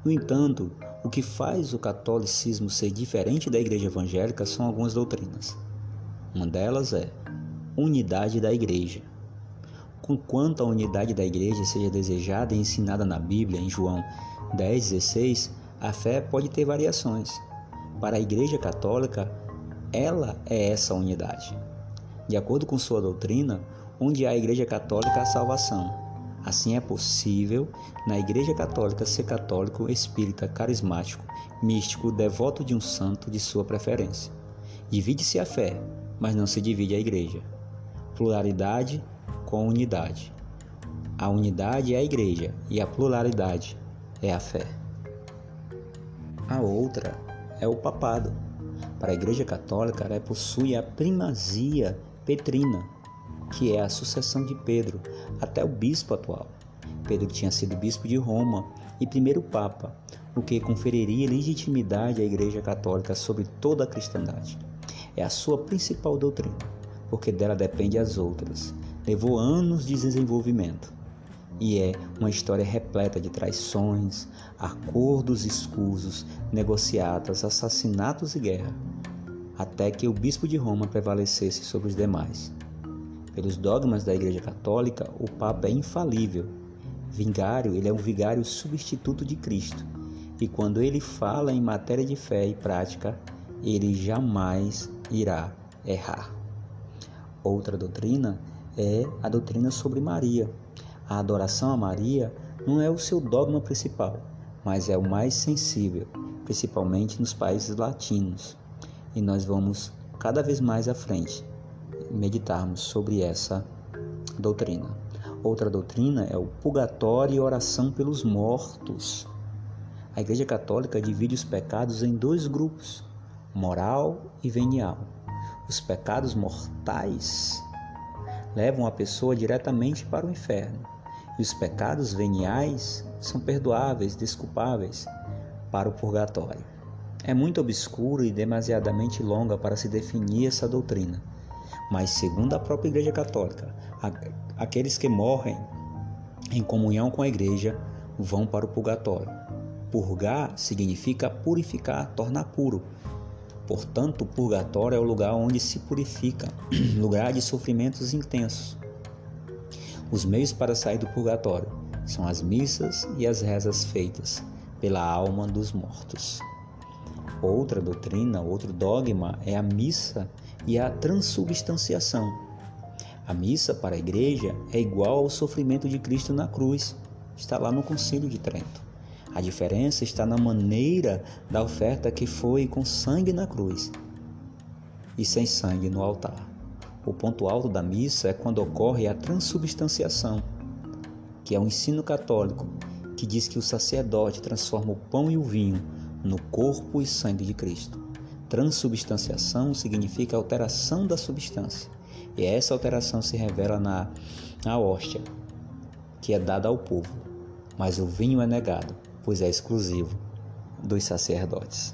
No entanto, o que faz o catolicismo ser diferente da Igreja Evangélica são algumas doutrinas. Uma delas é unidade da Igreja. Conquanto a unidade da Igreja seja desejada e ensinada na Bíblia, em João 10,16, a fé pode ter variações. Para a Igreja Católica, ela é essa unidade. De acordo com sua doutrina, onde há a Igreja Católica há salvação. Assim é possível na Igreja Católica ser católico, espírita, carismático, místico, devoto de um santo de sua preferência. Divide-se a fé, mas não se divide a Igreja. Pluralidade com unidade. A unidade é a Igreja e a pluralidade é a fé. A outra é o papado. Para a Igreja Católica, ela possui a primazia petrina, que é a sucessão de Pedro até o bispo atual. Pedro tinha sido bispo de Roma e primeiro papa, o que conferiria legitimidade à Igreja Católica sobre toda a cristandade. É a sua principal doutrina, porque dela depende as outras. Levou anos de desenvolvimento e é uma história repleta de traições, acordos escusos, negociatas, assassinatos e guerra, até que o bispo de Roma prevalecesse sobre os demais. Pelos dogmas da Igreja Católica, o Papa é infalível. Vingário, ele é um vigário substituto de Cristo. E quando ele fala em matéria de fé e prática, ele jamais irá errar. Outra doutrina é a doutrina sobre Maria, a adoração a Maria não é o seu dogma principal, mas é o mais sensível, principalmente nos países latinos. E nós vamos cada vez mais à frente meditarmos sobre essa doutrina. Outra doutrina é o purgatório e oração pelos mortos. A Igreja Católica divide os pecados em dois grupos, moral e venial. Os pecados mortais levam a pessoa diretamente para o inferno e os pecados veniais são perdoáveis, desculpáveis para o purgatório. É muito obscura e demasiadamente longa para se definir essa doutrina. Mas, segundo a própria Igreja Católica, aqueles que morrem em comunhão com a Igreja vão para o purgatório. Purgar significa purificar, tornar puro. Portanto, o purgatório é o lugar onde se purifica, lugar de sofrimentos intensos. Os meios para sair do purgatório são as missas e as rezas feitas pela alma dos mortos. Outra doutrina, outro dogma é a missa e a transubstanciação. A missa para a igreja é igual ao sofrimento de Cristo na cruz. Está lá no Concílio de Trento. A diferença está na maneira da oferta que foi com sangue na cruz e sem sangue no altar. O ponto alto da missa é quando ocorre a transubstanciação, que é o ensino católico que diz que o sacerdote transforma o pão e o vinho no corpo e sangue de Cristo. Transubstanciação significa alteração da substância, e essa alteração se revela na, na hóstia, que é dada ao povo, mas o vinho é negado, pois é exclusivo dos sacerdotes.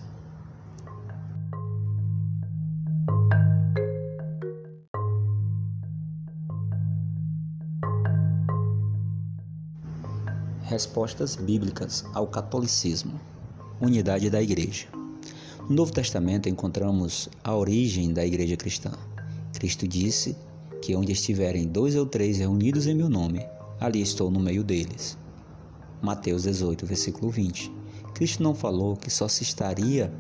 Respostas bíblicas ao catolicismo. Unidade da Igreja. No Novo Testamento encontramos a origem da Igreja cristã. Cristo disse que onde estiverem dois ou três reunidos em meu nome, ali estou no meio deles. Mateus 18, versículo 20. Cristo não falou que só se estaria,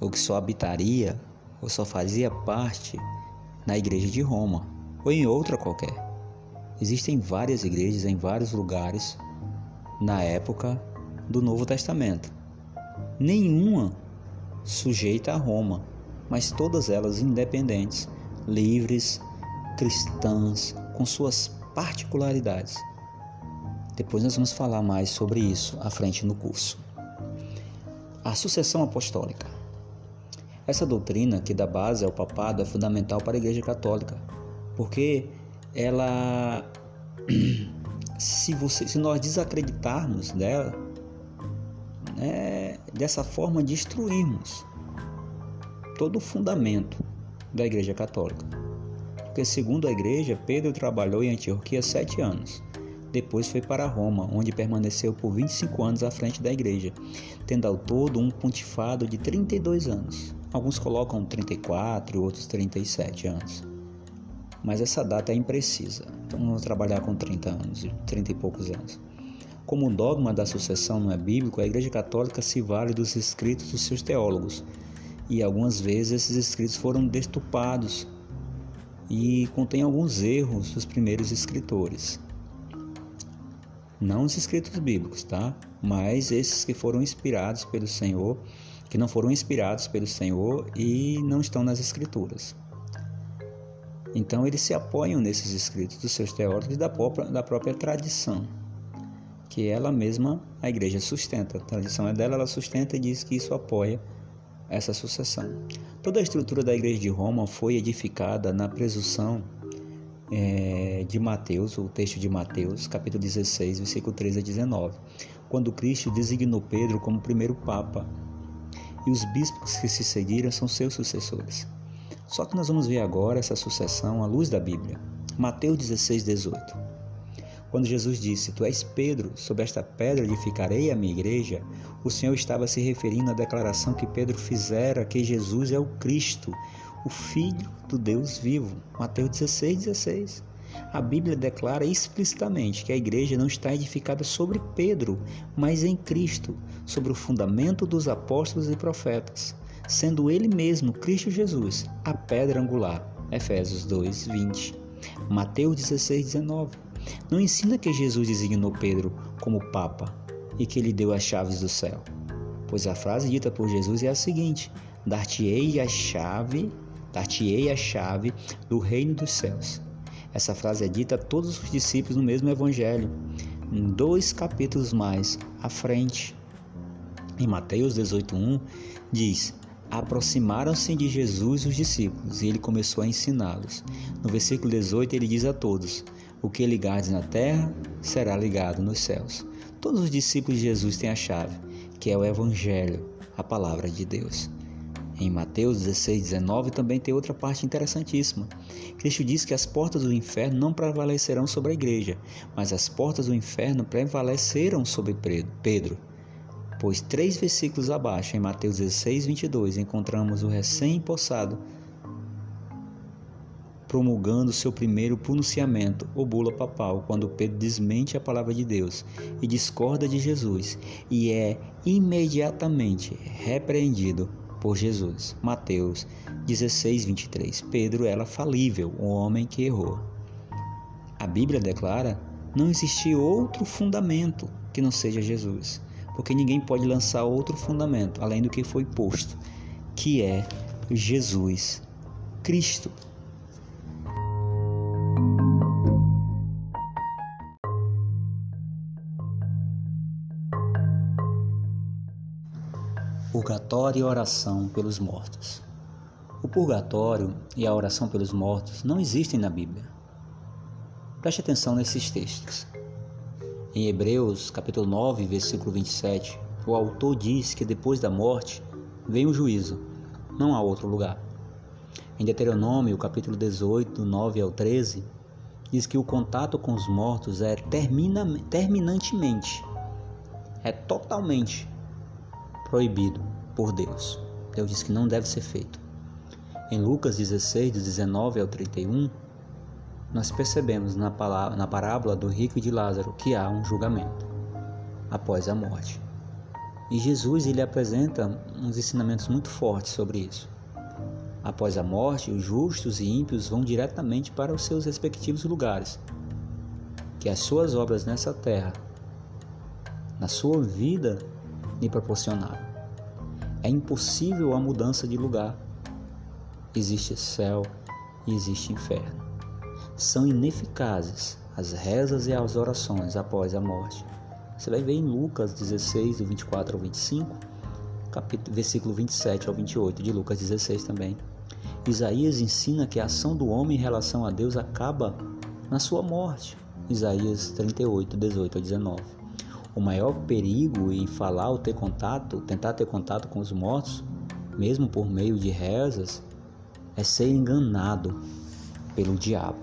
ou que só habitaria, ou só fazia parte na igreja de Roma, ou em outra qualquer. Existem várias igrejas em vários lugares na época do Novo Testamento. Nenhuma sujeita a Roma, mas todas elas independentes, livres, cristãs, com suas particularidades. Depois nós vamos falar mais sobre isso à frente no curso. A sucessão apostólica. Essa doutrina que dá base ao papado é fundamental para a Igreja Católica, porque ela se, você, se nós desacreditarmos dela, né, dessa forma destruirmos todo o fundamento da Igreja Católica. Porque, segundo a Igreja, Pedro trabalhou em Antioquia sete anos. Depois foi para Roma, onde permaneceu por 25 anos à frente da Igreja, tendo ao todo um pontifado de 32 anos. Alguns colocam 34 e outros 37 anos mas essa data é imprecisa. Então vamos trabalhar com 30 anos, 30 e poucos anos. Como o dogma da sucessão não é bíblico, a Igreja Católica se vale dos escritos dos seus teólogos. E algumas vezes esses escritos foram destupados e contém alguns erros dos primeiros escritores. Não os escritos bíblicos, tá? Mas esses que foram inspirados pelo Senhor, que não foram inspirados pelo Senhor e não estão nas escrituras. Então eles se apoiam nesses escritos dos seus teólogos e da própria, da própria tradição, que ela mesma, a igreja, sustenta. A tradição é dela, ela sustenta e diz que isso apoia essa sucessão. Toda a estrutura da igreja de Roma foi edificada na presunção é, de Mateus, o texto de Mateus, capítulo 16, versículo 13 a 19, quando Cristo designou Pedro como primeiro papa e os bispos que se seguiram são seus sucessores. Só que nós vamos ver agora essa sucessão à luz da Bíblia. Mateus 16, 18. Quando Jesus disse: Tu és Pedro, sob esta pedra edificarei a minha igreja, o Senhor estava se referindo à declaração que Pedro fizera que Jesus é o Cristo, o Filho do Deus vivo. Mateus 16, 16. A Bíblia declara explicitamente que a igreja não está edificada sobre Pedro, mas em Cristo, sobre o fundamento dos apóstolos e profetas sendo ele mesmo, Cristo Jesus, a pedra angular. Efésios 2, 20. Mateus 16, 19. Não ensina que Jesus designou Pedro como Papa e que lhe deu as chaves do céu. Pois a frase dita por Jesus é a seguinte: Dar-te-ei a chave, dar-te-ei a chave do reino dos céus. Essa frase é dita a todos os discípulos no mesmo evangelho, em dois capítulos mais à frente. Em Mateus 18:1 diz: Aproximaram-se de Jesus os discípulos e ele começou a ensiná-los. No versículo 18 ele diz a todos: O que ligardes na terra será ligado nos céus. Todos os discípulos de Jesus têm a chave, que é o Evangelho, a palavra de Deus. Em Mateus 16, 19 também tem outra parte interessantíssima. Cristo diz que as portas do inferno não prevalecerão sobre a igreja, mas as portas do inferno prevaleceram sobre Pedro. Pois três versículos abaixo, em Mateus 16, 22, encontramos o recém-possado promulgando seu primeiro pronunciamento, ou bula papal, quando Pedro desmente a palavra de Deus e discorda de Jesus, e é imediatamente repreendido por Jesus. Mateus 16, 23. Pedro era falível, o homem que errou. A Bíblia declara não existir outro fundamento que não seja Jesus, porque ninguém pode lançar outro fundamento além do que foi posto, que é Jesus Cristo. Purgatório e oração pelos mortos. O purgatório e a oração pelos mortos não existem na Bíblia. Preste atenção nesses textos. Em Hebreus, capítulo 9, versículo 27, o autor diz que depois da morte vem o juízo, não há outro lugar. Em Deuteronômio, capítulo 18, do 9 ao 13, diz que o contato com os mortos é termina, terminantemente, é totalmente proibido por Deus. Deus diz que não deve ser feito. Em Lucas 16, de 19 ao 31, nós percebemos na, palavra, na parábola do rico e de Lázaro que há um julgamento após a morte. E Jesus ele apresenta uns ensinamentos muito fortes sobre isso. Após a morte, os justos e ímpios vão diretamente para os seus respectivos lugares, que as suas obras nessa terra, na sua vida, lhe proporcionaram. É impossível a mudança de lugar. Existe céu e existe inferno. São ineficazes as rezas e as orações após a morte. Você vai ver em Lucas 16, do 24 ao 25, capítulo, versículo 27 ao 28 de Lucas 16 também. Isaías ensina que a ação do homem em relação a Deus acaba na sua morte. Isaías 38, 18 a 19. O maior perigo em falar ou ter contato, tentar ter contato com os mortos, mesmo por meio de rezas, é ser enganado pelo diabo.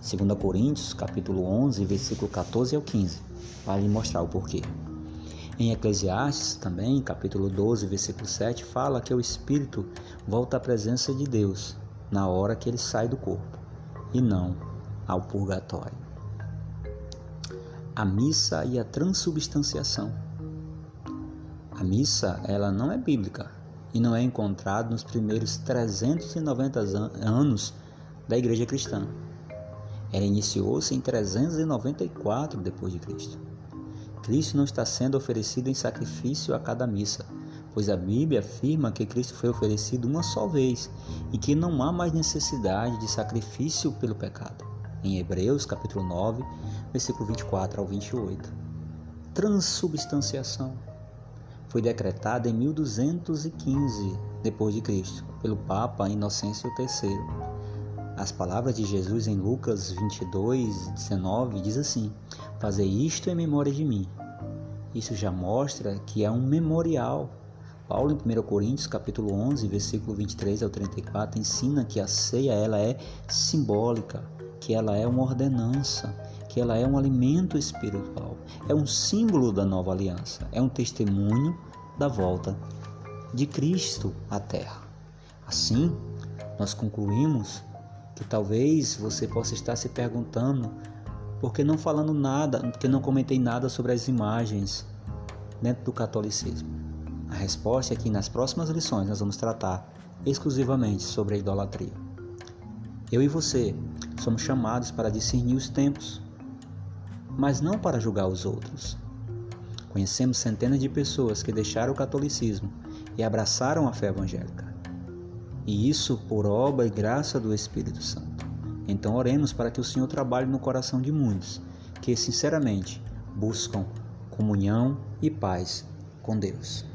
2 Coríntios, capítulo 11, versículo 14 ao 15, para lhe mostrar o porquê. Em Eclesiastes, também, capítulo 12, versículo 7, fala que o espírito volta à presença de Deus na hora que ele sai do corpo, e não ao purgatório a missa e a transubstanciação. A missa, ela não é bíblica e não é encontrada nos primeiros 390 anos da igreja cristã. Ela iniciou-se em 394 depois de Cristo. Cristo não está sendo oferecido em sacrifício a cada missa, pois a Bíblia afirma que Cristo foi oferecido uma só vez e que não há mais necessidade de sacrifício pelo pecado. Em Hebreus, capítulo 9, versículo 24 ao 28. Transubstanciação foi decretada em 1215 depois de Cristo pelo Papa Inocêncio III. As palavras de Jesus em Lucas 22, 19 diz assim: Fazer isto em memória de mim. Isso já mostra que é um memorial. Paulo em 1 Coríntios capítulo 11, versículo 23 ao 34 ensina que a ceia ela é simbólica, que ela é uma ordenança, que ela é um alimento espiritual, é um símbolo da nova aliança, é um testemunho da volta de Cristo à Terra. Assim, nós concluímos que talvez você possa estar se perguntando por que não falando nada, porque não comentei nada sobre as imagens dentro do catolicismo. A resposta é que nas próximas lições nós vamos tratar exclusivamente sobre a idolatria. Eu e você somos chamados para discernir os tempos, mas não para julgar os outros. Conhecemos centenas de pessoas que deixaram o catolicismo e abraçaram a fé evangélica. E isso por obra e graça do Espírito Santo. Então oremos para que o Senhor trabalhe no coração de muitos que sinceramente buscam comunhão e paz com Deus.